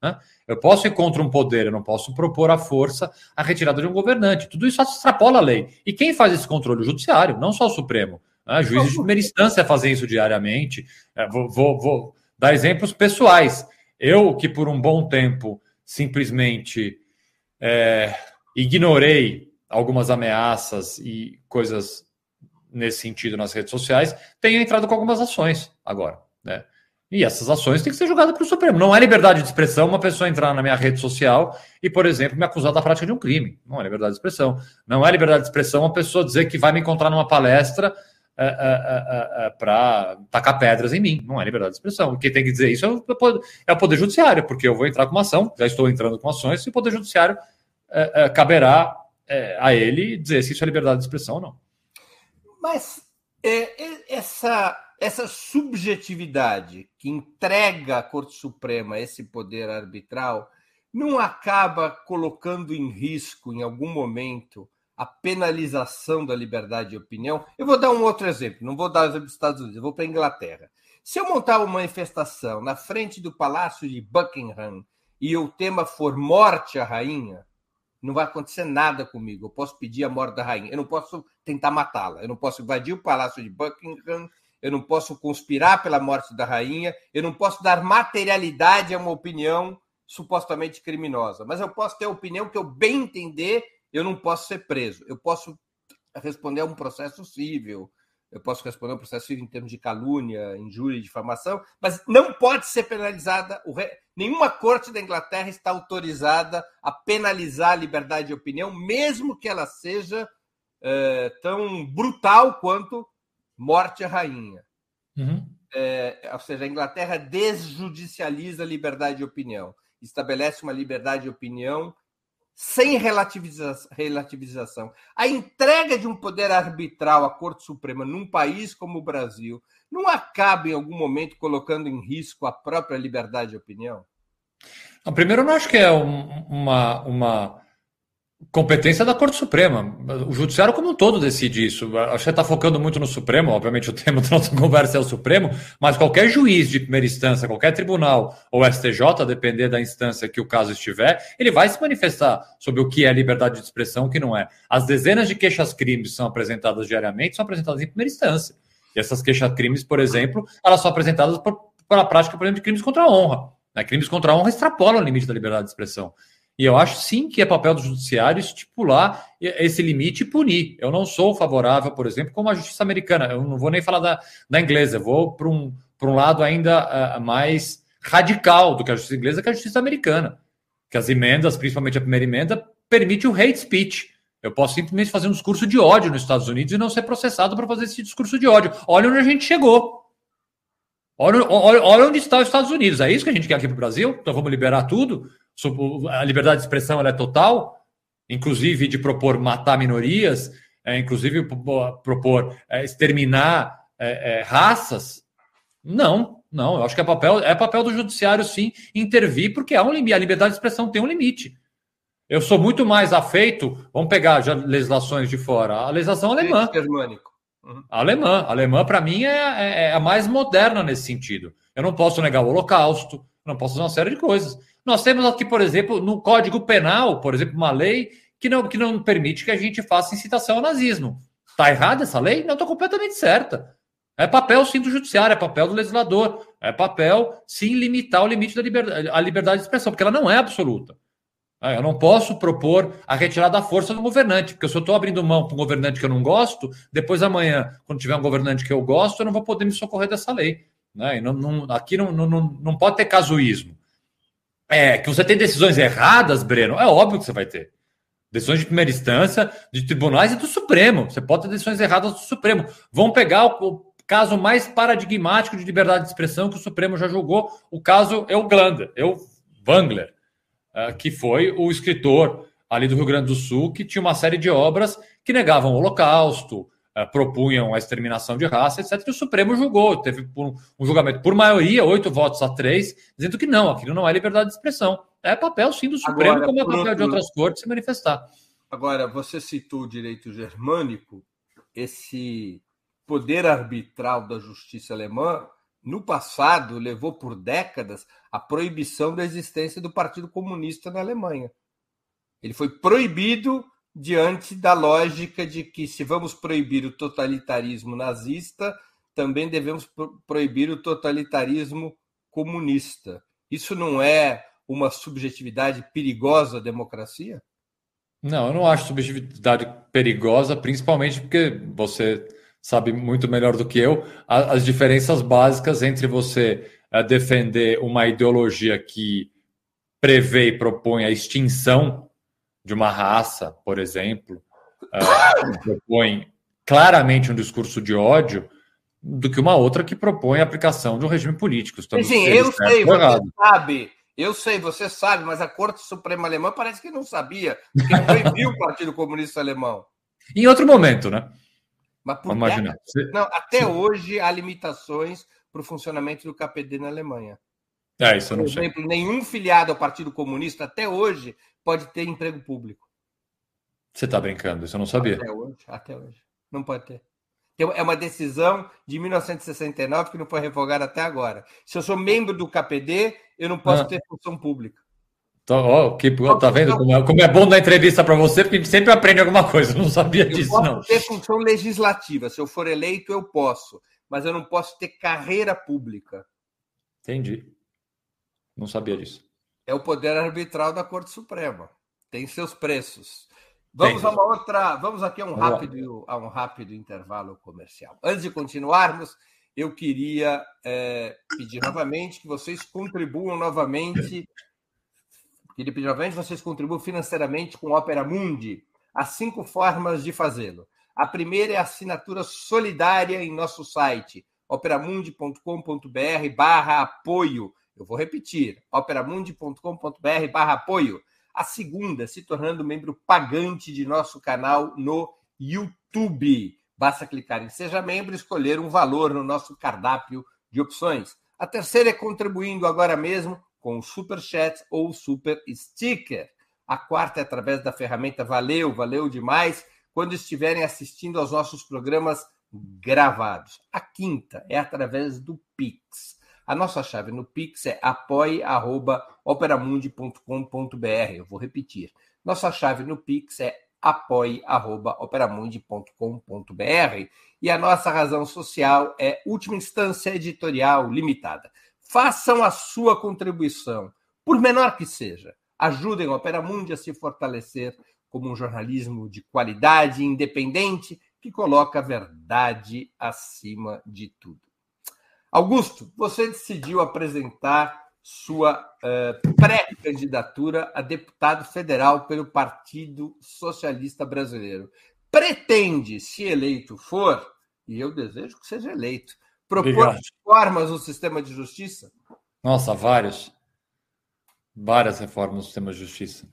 Né? Eu posso ir contra um poder, eu não posso propor à força a retirada de um governante. Tudo isso extrapola a lei. E quem faz esse controle? O Judiciário, não só o Supremo. Né? Juízes de primeira instância fazem isso diariamente. É, vou, vou, vou dar exemplos pessoais. Eu, que por um bom tempo simplesmente é, ignorei algumas ameaças e coisas nesse sentido nas redes sociais, tenho entrado com algumas ações agora, né? E essas ações têm que ser julgadas pelo Supremo. Não é liberdade de expressão uma pessoa entrar na minha rede social e, por exemplo, me acusar da prática de um crime. Não é liberdade de expressão. Não é liberdade de expressão uma pessoa dizer que vai me encontrar numa palestra é, é, é, para tacar pedras em mim. Não é liberdade de expressão. Quem tem que dizer isso é é o Poder Judiciário, porque eu vou entrar com uma ação, já estou entrando com ações, e o Poder Judiciário caberá a ele dizer se isso é liberdade de expressão ou não. Mas essa essa subjetividade que entrega à Corte Suprema esse poder arbitral não acaba colocando em risco, em algum momento, a penalização da liberdade de opinião? Eu vou dar um outro exemplo, não vou dar exemplo dos Estados Unidos, eu vou para a Inglaterra. Se eu montar uma manifestação na frente do Palácio de Buckingham e o tema for morte à rainha, não vai acontecer nada comigo. Eu posso pedir a morte da rainha, eu não posso tentar matá-la, eu não posso invadir o Palácio de Buckingham eu não posso conspirar pela morte da rainha, eu não posso dar materialidade a uma opinião supostamente criminosa, mas eu posso ter a opinião que eu bem entender, eu não posso ser preso. Eu posso responder a um processo civil, eu posso responder a um processo civil em termos de calúnia, injúria e difamação, mas não pode ser penalizada. Nenhuma corte da Inglaterra está autorizada a penalizar a liberdade de opinião, mesmo que ela seja é, tão brutal quanto morte à rainha. Uhum. É, ou seja, a Inglaterra desjudicializa a liberdade de opinião, estabelece uma liberdade de opinião sem relativiza relativização. A entrega de um poder arbitral à Corte Suprema num país como o Brasil não acaba em algum momento colocando em risco a própria liberdade de opinião? Primeiro, eu não acho que é um, uma, uma competência da Corte Suprema. O Judiciário como um todo decide isso. Você está focando muito no Supremo, obviamente o tema da nossa conversa é o Supremo, mas qualquer juiz de primeira instância, qualquer tribunal ou STJ, depender da instância que o caso estiver, ele vai se manifestar sobre o que é liberdade de expressão e o que não é. As dezenas de queixas-crimes são apresentadas diariamente, são apresentadas em primeira instância. E essas queixas-crimes, por exemplo, elas são apresentadas pela prática, por exemplo, de crimes contra a honra. Né? Crimes contra a honra extrapolam o limite da liberdade de expressão. E eu acho sim que é papel do judiciário estipular esse limite e punir. Eu não sou favorável, por exemplo, como a justiça americana. Eu não vou nem falar da, da inglesa, eu vou para um, um lado ainda uh, mais radical do que a justiça inglesa, que a justiça americana. Que as emendas, principalmente a primeira emenda, permite o hate speech. Eu posso simplesmente fazer um discurso de ódio nos Estados Unidos e não ser processado para fazer esse discurso de ódio. Olha onde a gente chegou. Olha, olha, olha onde está os Estados Unidos. É isso que a gente quer aqui para o Brasil? Então vamos liberar tudo? A liberdade de expressão é total, inclusive de propor matar minorias, é, inclusive propor é, exterminar é, é, raças. Não, não. Eu acho que é papel, é papel do judiciário, sim, intervir, porque há um limite. A liberdade de expressão tem um limite. Eu sou muito mais afeito. Vamos pegar já legislações de fora. A legislação alemã. Germânico. Uhum. Alemã. Alemã, para mim, é, é, é, a mais moderna nesse sentido. Eu não posso negar o Holocausto, não posso fazer uma série de coisas. Nós temos aqui, por exemplo, no Código Penal, por exemplo, uma lei que não, que não permite que a gente faça incitação ao nazismo. Está errada essa lei? Não, está completamente certa. É papel, sim, do judiciário, é papel do legislador, é papel, sim, limitar o limite da liberdade, a liberdade de expressão, porque ela não é absoluta. É, eu não posso propor a retirada da força do governante, porque se eu estou abrindo mão para um governante que eu não gosto, depois amanhã, quando tiver um governante que eu gosto, eu não vou poder me socorrer dessa lei. Né? Não, não, aqui não, não, não pode ter casuísmo. É, que você tem decisões erradas, Breno, é óbvio que você vai ter. Decisões de primeira instância, de tribunais e do Supremo. Você pode ter decisões erradas do Supremo. Vão pegar o, caso mais paradigmático de liberdade de expressão que o Supremo já julgou, o caso Euglander, Eu Wangler, eh, que foi o escritor ali do Rio Grande do Sul que tinha uma série de obras que negavam o Holocausto, propunham a exterminação de raça, etc. E o Supremo julgou, teve um julgamento por maioria, oito votos a três, dizendo que não, aquilo não é liberdade de expressão. É papel, sim, do Supremo, Agora, como é papel outro... de outras cortes se manifestar. Agora, você citou o direito germânico, esse poder arbitral da justiça alemã, no passado, levou por décadas a proibição da existência do Partido Comunista na Alemanha. Ele foi proibido diante da lógica de que, se vamos proibir o totalitarismo nazista, também devemos proibir o totalitarismo comunista. Isso não é uma subjetividade perigosa da democracia? Não, eu não acho subjetividade perigosa, principalmente porque você sabe muito melhor do que eu as diferenças básicas entre você eh, defender uma ideologia que prevê e propõe a extinção de uma raça, por exemplo, uh, propõe claramente um discurso de ódio, do que uma outra que propõe a aplicação de um regime político. Estamos Sim, eu sei, você sabe. Eu sei, você sabe, mas a Corte Suprema Alemã parece que não sabia, porque proibiu o Partido Comunista Alemão. Em outro momento, né? Mas por Imagina. Não, até Sim. hoje há limitações para o funcionamento do KPD na Alemanha. É, isso eu não por exemplo, sei. nenhum filiado ao Partido Comunista até hoje pode ter emprego público. Você está brincando, isso eu não sabia. Até hoje, até hoje. Não pode ter. É uma decisão de 1969 que não foi revogada até agora. Se eu sou membro do KPD, eu não posso ah. ter função pública. Tá, ó, que, tá vendo como é, como é bom dar entrevista para você, porque a gente sempre aprende alguma coisa. Eu não sabia eu disso, posso não. ter função legislativa. Se eu for eleito, eu posso. Mas eu não posso ter carreira pública. Entendi. Não sabia disso. É o poder arbitral da Corte Suprema. Tem seus preços. Vamos Tem. a uma outra. Vamos aqui a um, rápido, a um rápido intervalo comercial. Antes de continuarmos, eu queria é, pedir novamente que vocês contribuam novamente que novamente vocês contribuam financeiramente com Opera Mundi. Há cinco formas de fazê-lo. A primeira é a assinatura solidária em nosso site, operamundi.com.br barra apoio. Eu vou repetir, operamundi.com.br barra apoio. A segunda, se tornando membro pagante de nosso canal no YouTube. Basta clicar em Seja Membro e escolher um valor no nosso cardápio de opções. A terceira é contribuindo agora mesmo com o Super Chat ou Super Sticker. A quarta é através da ferramenta Valeu, valeu demais, quando estiverem assistindo aos nossos programas gravados. A quinta é através do Pix. A nossa chave no Pix é apoie.operamundi.com.br. Eu vou repetir. Nossa chave no Pix é apoie.operamundi.com.br e a nossa razão social é Última Instância Editorial Limitada. Façam a sua contribuição, por menor que seja. Ajudem a Opera Mundi a se fortalecer como um jornalismo de qualidade independente que coloca a verdade acima de tudo. Augusto, você decidiu apresentar sua uh, pré-candidatura a deputado federal pelo Partido Socialista Brasileiro. Pretende, se eleito for, e eu desejo que seja eleito, propor reformas no sistema de justiça? Nossa, vários. Várias reformas no sistema de justiça.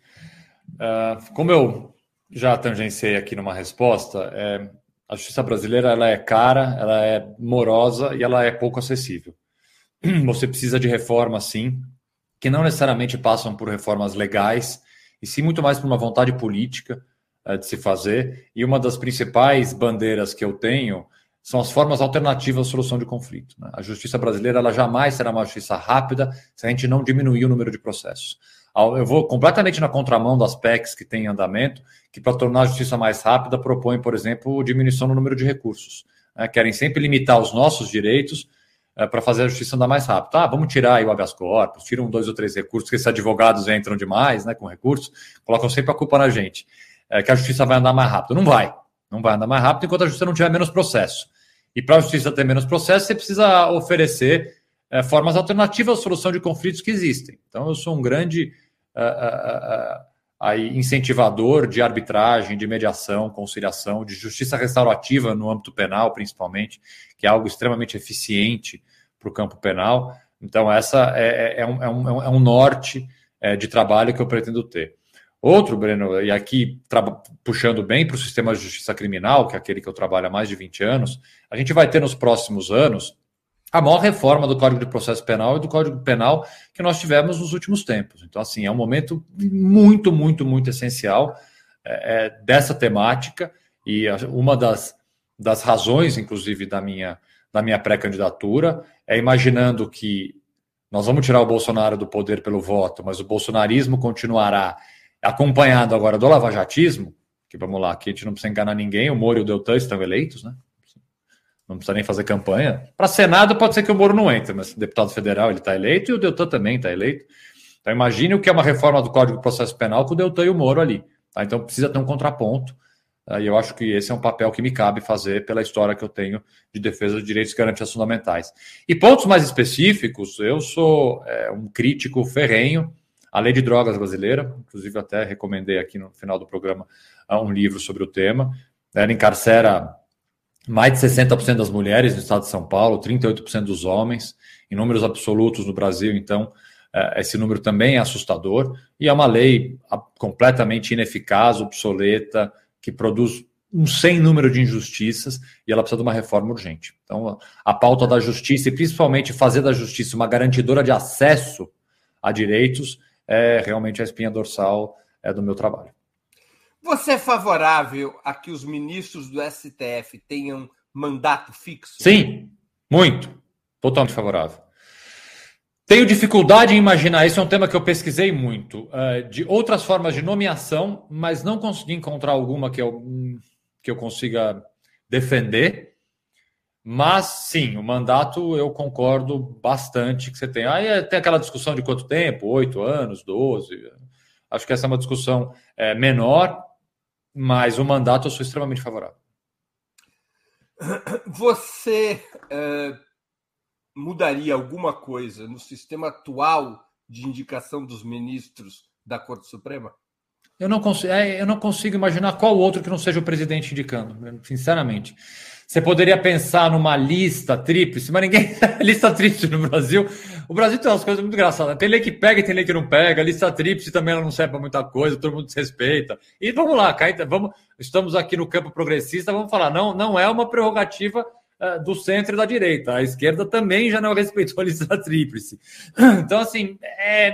Uh, como eu já tangenciei aqui numa resposta, é, a justiça brasileira ela é cara, ela é morosa e ela é pouco acessível. Você precisa de reformas, sim, que não necessariamente passam por reformas legais, e sim muito mais por uma vontade política uh, de se fazer. E uma das principais bandeiras que eu tenho são as formas alternativas de solução de conflito. Né? A justiça brasileira ela jamais será uma justiça rápida se a gente não diminuir o número de processos. Eu vou completamente na contramão das PECs que têm em andamento, que para tornar a justiça mais rápida propõem, por exemplo, diminuição no número de recursos. Né? Querem sempre limitar os nossos direitos é, para fazer a justiça andar mais rápido. Ah, vamos tirar o habeas corpus, tiram dois ou três recursos, que esses advogados entram demais né, com recursos, colocam sempre a culpa na gente, é, que a justiça vai andar mais rápido. Não vai. Não vai andar mais rápido enquanto a justiça não tiver menos processo. E para a justiça ter menos processo, você precisa oferecer é, formas alternativas à solução de conflitos que existem. Então, eu sou um grande uh, uh, uh, incentivador de arbitragem, de mediação, conciliação, de justiça restaurativa no âmbito penal, principalmente, que é algo extremamente eficiente para o campo penal. Então, essa é, é, é, um, é, um, é um norte é, de trabalho que eu pretendo ter. Outro, Breno, e aqui puxando bem para o sistema de justiça criminal, que é aquele que eu trabalho há mais de 20 anos, a gente vai ter nos próximos anos a maior reforma do Código de Processo Penal e do Código Penal que nós tivemos nos últimos tempos. Então, assim, é um momento muito, muito, muito essencial é, é dessa temática e uma das, das razões, inclusive, da minha, da minha pré-candidatura é imaginando que nós vamos tirar o Bolsonaro do poder pelo voto, mas o bolsonarismo continuará acompanhado agora do lavajatismo, que vamos lá, aqui a gente não precisa enganar ninguém, o Moro e o Deltan estão eleitos, né? Não precisa nem fazer campanha. Para Senado pode ser que o Moro não entre, mas deputado federal ele está eleito e o Deltan também está eleito. Então imagine o que é uma reforma do Código de Processo Penal com o Deltan e o Moro ali. Tá? Então precisa ter um contraponto. Tá? E eu acho que esse é um papel que me cabe fazer pela história que eu tenho de defesa de direitos e garantias fundamentais. E pontos mais específicos, eu sou é, um crítico ferrenho a lei de drogas brasileira, inclusive até recomendei aqui no final do programa ah, um livro sobre o tema. Ela encarcera mais de 60% das mulheres no estado de São Paulo, 38% dos homens, em números absolutos no Brasil, então eh, esse número também é assustador, e é uma lei ah, completamente ineficaz, obsoleta, que produz um sem número de injustiças e ela precisa de uma reforma urgente. Então, a pauta da justiça e principalmente fazer da justiça uma garantidora de acesso a direitos é realmente a espinha dorsal é, do meu trabalho. Você é favorável a que os ministros do STF tenham mandato fixo? Sim, muito. Totalmente favorável. Tenho dificuldade em imaginar, isso é um tema que eu pesquisei muito, uh, de outras formas de nomeação, mas não consegui encontrar alguma que eu, que eu consiga defender. Mas sim, o mandato eu concordo bastante que você tem. Aí tem aquela discussão de quanto tempo, oito anos, doze. Acho que essa é uma discussão é, menor, mas o mandato eu sou extremamente favorável. Você é, mudaria alguma coisa no sistema atual de indicação dos ministros da Corte Suprema? Eu não, consigo, é, eu não consigo imaginar qual outro que não seja o presidente indicando, sinceramente. Você poderia pensar numa lista tríplice, mas ninguém. lista tríplice no Brasil. O Brasil tem umas coisas muito engraçadas. Tem lei que pega e tem lei que não pega. Lista tríplice também ela não serve para muita coisa, todo mundo se respeita. E vamos lá, Caíta, vamos, estamos aqui no campo progressista, vamos falar. Não, não é uma prerrogativa uh, do centro e da direita. A esquerda também já não respeitou a lista tríplice. Então, assim, é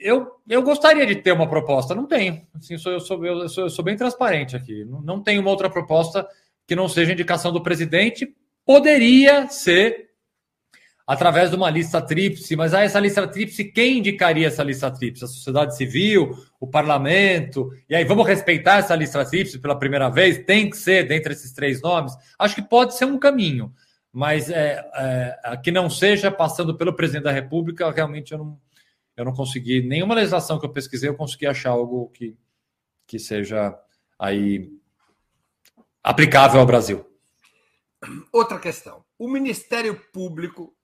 eu, eu gostaria de ter uma proposta, não tenho. Assim, sou, eu, sou, eu, sou, eu sou bem transparente aqui. Não, não tenho uma outra proposta que não seja indicação do presidente, poderia ser através de uma lista tríplice, mas aí essa lista tríplice, quem indicaria essa lista tríplice? A sociedade civil, o parlamento, e aí vamos respeitar essa lista tríplice pela primeira vez? Tem que ser dentre esses três nomes? Acho que pode ser um caminho, mas é, é, que não seja passando pelo presidente da República, realmente eu não, eu não consegui, nenhuma legislação que eu pesquisei, eu consegui achar algo que, que seja aí aplicável ao Brasil. Outra questão. O Ministério Público,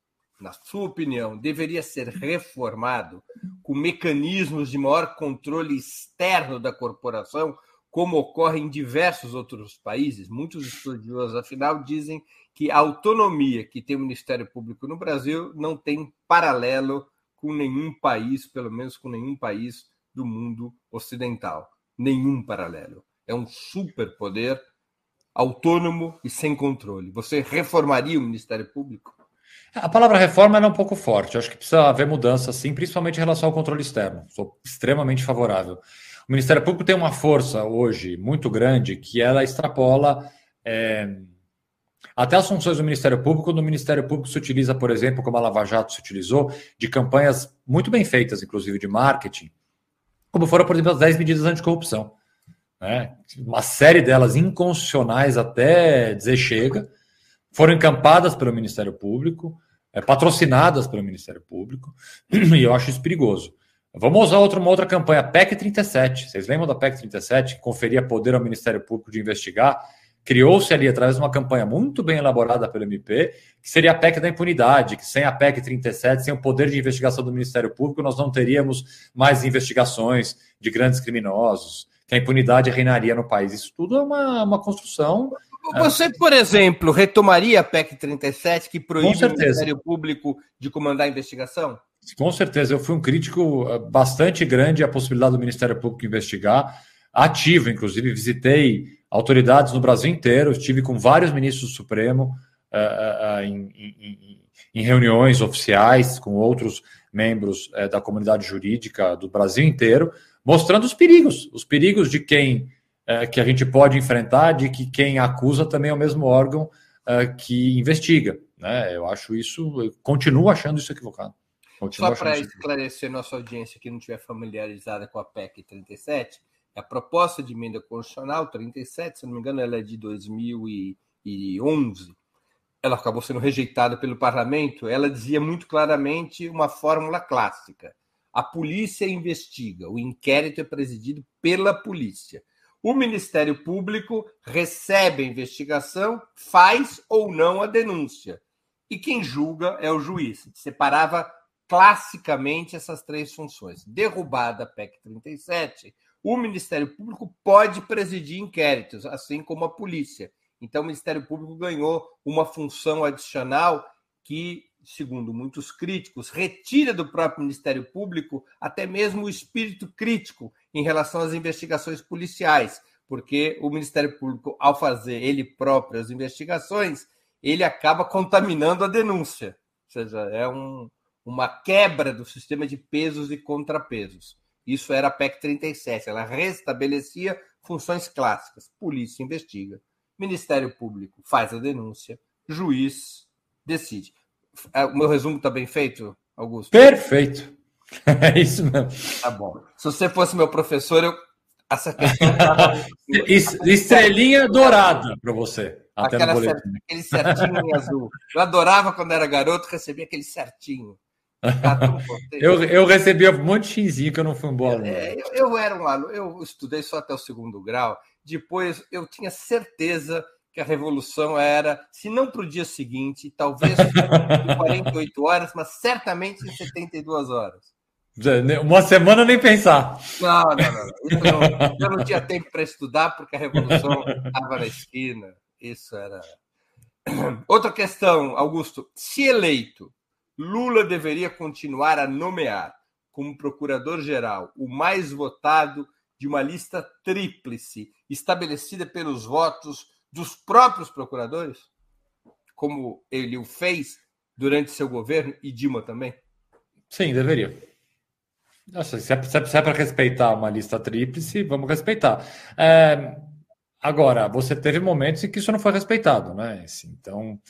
na sua opinião, deveria ser reformado com mecanismos de maior controle externo da corporação, como ocorre em diversos outros países? Muitos estudiosos, afinal, dizem que a autonomia que tem o Ministério Público no Brasil não tem paralelo com nenhum país, pelo menos com nenhum país do mundo ocidental. Nenhum paralelo. É um superpoder autônomo e sem controle. Você reformaria o Ministério Público? A palavra reforma é um pouco forte. Eu acho que precisa haver mudança, sim, principalmente em relação ao controle externo. Sou extremamente favorável. O Ministério Público tem uma força hoje muito grande que ela extrapola é, Até as funções do Ministério Público, no Ministério Público se utiliza, por exemplo, como a Lava Jato se utilizou, de campanhas muito bem feitas, inclusive de marketing, como foram, por exemplo, as 10 medidas anticorrupção. Né? Uma série delas inconstitucionais até dizer chega, foram encampadas pelo Ministério Público, é, patrocinadas pelo Ministério Público, e eu acho isso perigoso. Vamos usar outra, uma outra campanha, PEC 37. Vocês lembram da PEC 37, que conferia poder ao Ministério Público de investigar? Criou-se ali, através de uma campanha muito bem elaborada pelo MP, que seria a PEC da impunidade, que sem a PEC 37, sem o poder de investigação do Ministério Público, nós não teríamos mais investigações de grandes criminosos, que a impunidade reinaria no país. Isso tudo é uma, uma construção você, por exemplo, retomaria a PEC 37, que proíbe o Ministério Público de comandar a investigação? Com certeza, eu fui um crítico eh, bastante grande à possibilidade do Ministério Público investigar, ativo, inclusive, visitei autoridades no Brasil inteiro, estive com vários ministros do Supremo uh, uh, em, em, em, reuniões oficiais com outros membros uh, da comunidade jurídica do Brasil inteiro, mostrando os perigos, os perigos de quem é, que a gente pode enfrentar de que quem acusa também é o mesmo órgão é, que investiga. Né? Eu acho isso, eu continuo achando isso equivocado. Continuo Só para esclarecer nossa audiência que não estiver familiarizada com a PEC 37, a proposta de emenda constitucional 37, se não me engano, ela é de 2011. Ela acabou sendo rejeitada pelo parlamento. Ela dizia muito claramente uma fórmula clássica: a polícia investiga, o inquérito é presidido pela polícia. O Ministério Público recebe a investigação, faz ou não a denúncia. E quem julga é o juiz. Separava classicamente essas três funções. Derrubada a PEC 37, o Ministério Público pode presidir inquéritos, assim como a polícia. Então, o Ministério Público ganhou uma função adicional que, segundo muitos críticos, retira do próprio Ministério Público até mesmo o espírito crítico em relação às investigações policiais, porque o Ministério Público, ao fazer ele próprio as investigações, ele acaba contaminando a denúncia. Ou seja, é um, uma quebra do sistema de pesos e contrapesos. Isso era a PEC 37. Ela restabelecia funções clássicas. Polícia investiga, Ministério Público faz a denúncia, juiz decide. É, o meu resumo está bem feito, Augusto? Perfeito. É isso mesmo. Tá bom. Se você fosse meu professor, eu. Questão. Estrelinha dourada para você. Até Aquela no boletim. aquele certinho em azul. Eu adorava quando era garoto receber aquele certinho. eu, eu recebia um monte de xizinho que eu não fui um bom aluno. É, eu, eu, era um aluno, eu estudei só até o segundo grau. Depois eu tinha certeza que a revolução era, se não para o dia seguinte, talvez em 48 horas, mas certamente em 72 horas. Uma semana nem pensar. Não, não, não. não eu não tinha tempo para estudar porque a revolução estava na esquina. Isso era. Outra questão, Augusto. Se eleito, Lula deveria continuar a nomear como procurador-geral o mais votado de uma lista tríplice estabelecida pelos votos dos próprios procuradores, como ele o fez durante seu governo e Dilma também? Sim, deveria. Nossa, se é, é, é para respeitar uma lista tríplice, vamos respeitar. É, agora, você teve momentos em que isso não foi respeitado, né? Então,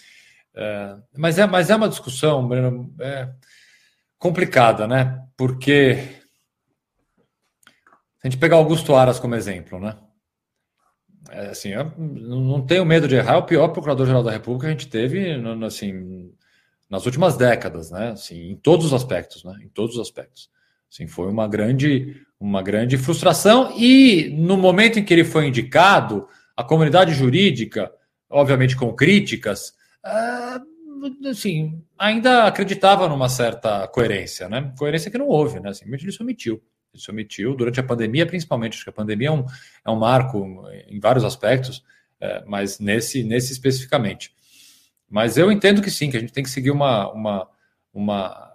é, mas, é, mas é uma discussão, Breno, é, complicada, né? Porque se a gente pegar Augusto Aras como exemplo, né? É, assim, eu não tenho medo de errar, é o pior procurador-geral da República que a gente teve, assim, nas últimas décadas, né? Assim, em todos os aspectos, né? Em todos os aspectos. Assim, foi uma grande, uma grande frustração. E no momento em que ele foi indicado, a comunidade jurídica, obviamente com críticas, ah, assim, ainda acreditava numa certa coerência, né? Coerência que não houve, né? Assim, ele se omitiu. Se omitiu durante a pandemia, principalmente. Acho que a pandemia é um, é um marco em vários aspectos, é, mas nesse, nesse especificamente. Mas eu entendo que sim, que a gente tem que seguir uma, uma, uma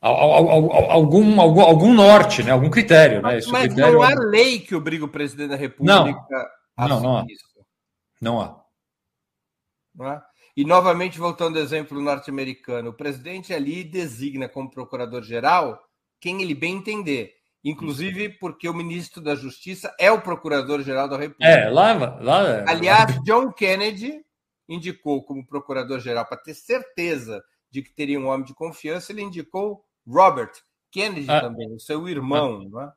algum, algum, algum norte, né? algum critério. Né? Esse mas critério... não há lei que obrigue o presidente da República não, a não, não há. isso. Não há. Não há. E novamente, voltando ao exemplo norte-americano, o presidente ali designa como procurador-geral quem ele bem entender. Inclusive porque o ministro da Justiça é o procurador-geral da República. É, lá. lá Aliás, John Kennedy indicou como procurador-geral para ter certeza de que teria um homem de confiança, ele indicou Robert Kennedy ah. também, o seu irmão. Ah. Não é?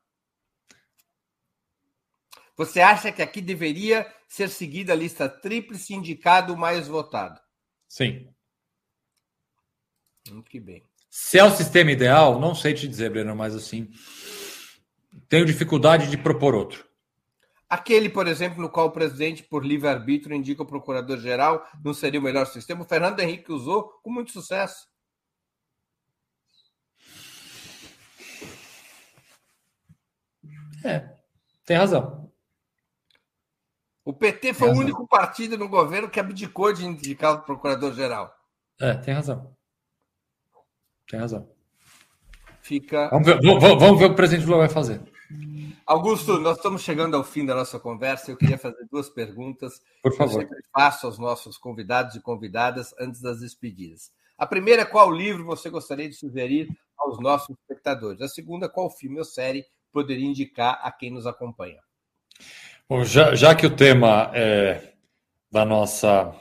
Você acha que aqui deveria ser seguida a lista tríplice indicado mais votado? Sim. Muito que bem. Se é o sistema ideal, não sei te dizer, Breno, mas assim, tenho dificuldade de propor outro. Aquele, por exemplo, no qual o presidente, por livre-arbítrio, indica o procurador-geral, não seria o melhor sistema? O Fernando Henrique usou com muito sucesso. É, tem razão. O PT foi o único partido no governo que abdicou de indicar o procurador-geral. É, tem razão. Tem razão. Fica. Vamos ver, vamos ver o que o presidente Lula vai fazer. Augusto, nós estamos chegando ao fim da nossa conversa. Eu queria fazer duas perguntas. Por favor. Eu faço aos nossos convidados e convidadas antes das despedidas. A primeira, qual livro você gostaria de sugerir aos nossos espectadores? A segunda, qual filme ou série poderia indicar a quem nos acompanha? Bom, já, já que o tema é, da nossa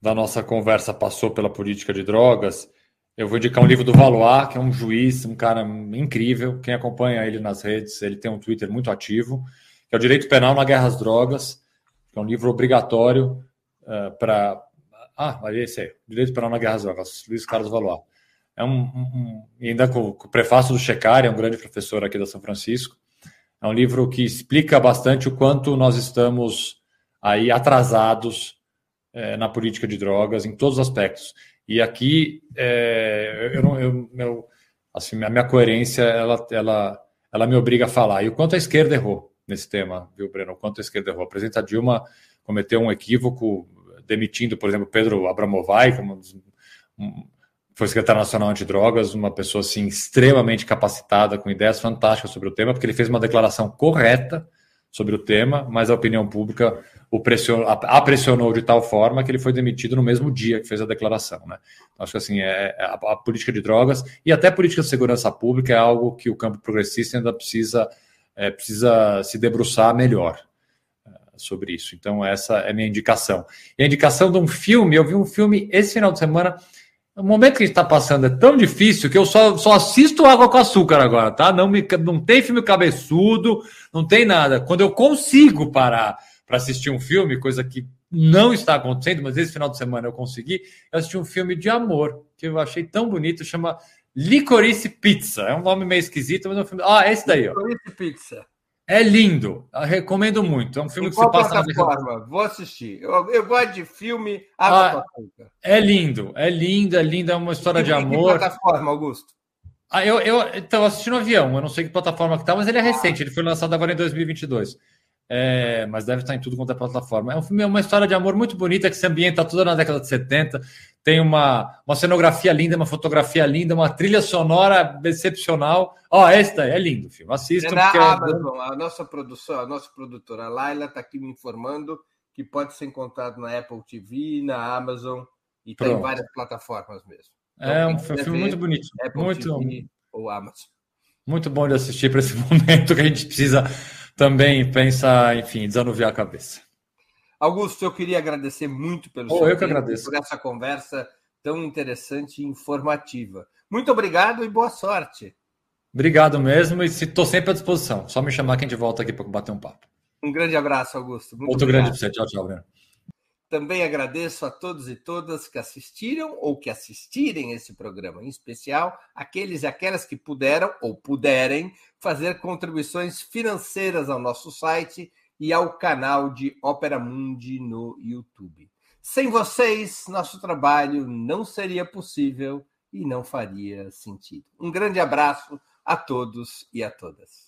da nossa conversa passou pela política de drogas, eu vou indicar um livro do Valois, que é um juiz, um cara incrível. Quem acompanha ele nas redes, ele tem um Twitter muito ativo, que é o Direito Penal na Guerra às Drogas, que é um livro obrigatório uh, eh, para. Ah, ali esse aí, Direito Penal na Guerra às Drogas, Luiz Carlos Valois. É um, um, um ainda com, com, o prefácio do Checari, é um grande professor aqui da São Francisco. É um livro que explica bastante o quanto nós estamos aí atrasados é, na política de drogas em todos os aspectos. E aqui é, eu, não, eu, meu, assim, a minha coerência ela, ela, ela me obriga a falar. E o quanto a esquerda errou nesse tema, viu, Breno? O quanto a esquerda errou. A presidenta Dilma cometeu um equívoco demitindo, por exemplo, Pedro Abramovay, como foi secretário nacional antidrogas, uma pessoa assim extremamente capacitada, com ideias fantásticas sobre o tema, porque ele fez uma declaração correta sobre o tema, mas a opinião pública o pressionou, a pressionou de tal forma que ele foi demitido no mesmo dia que fez a declaração. Né? Então, acho que assim, é, é, a, a, política de drogas e até política de segurança pública é algo que o campo progressista ainda precisa, é, precisa se debruçar melhor é, sobre isso. Então, essa é a minha indicação. E a indicação de um filme, eu vi um filme esse final de semana o momento que a gente está passando é tão difícil que eu só, só assisto água com açúcar agora, tá? Não, me, não tem filme cabeçudo, não tem nada. Quando eu consigo parar para assistir um filme, coisa que não está acontecendo, mas esse final de semana eu consegui, eu assisti um filme de amor, que eu achei tão bonito, chama Licorice Pizza. É um nome meio esquisito, mas é um filme. Ah, esse daí, ó. Licorice Pizza. É lindo, eu recomendo muito. É um filme em que se passa na Vou assistir. Eu, eu gosto de filme ah, É lindo, é lindo, é lindo, é uma história e, de amor. Que plataforma, Augusto? Ah, eu, eu estava assistindo no avião, eu não sei que plataforma que tá, mas ele é recente, ele foi lançado agora em 2022. É, mas deve estar em tudo quanto é plataforma. É um filme, é uma história de amor muito bonita que se ambienta toda na década de 70. Tem uma, uma cenografia linda, uma fotografia linda, uma trilha sonora excepcional. Ó, oh, esta é lindo o filme. Assistam. É porque... Amazon, a nossa produção, a nossa produtora a Laila está aqui me informando que pode ser encontrado na Apple TV, na Amazon e tem tá várias plataformas mesmo. Então, é um filme muito bonito. Apple muito, TV ou Amazon. Muito bom de assistir para esse momento que a gente precisa também pensar, enfim, desanuviar a cabeça. Augusto, eu queria agradecer muito pelo oh, eu que agradeço. por essa conversa tão interessante e informativa. Muito obrigado e boa sorte. Obrigado mesmo e estou sempre à disposição. Só me chamar que a gente volta aqui para bater um papo. Um grande abraço, Augusto. Muito Outro obrigado. grande para você. Tchau, tchau, Bruno. Também agradeço a todos e todas que assistiram ou que assistirem esse programa, em especial aqueles e aquelas que puderam ou puderem fazer contribuições financeiras ao nosso site e ao canal de Opera Mundi no YouTube. Sem vocês, nosso trabalho não seria possível e não faria sentido. Um grande abraço a todos e a todas.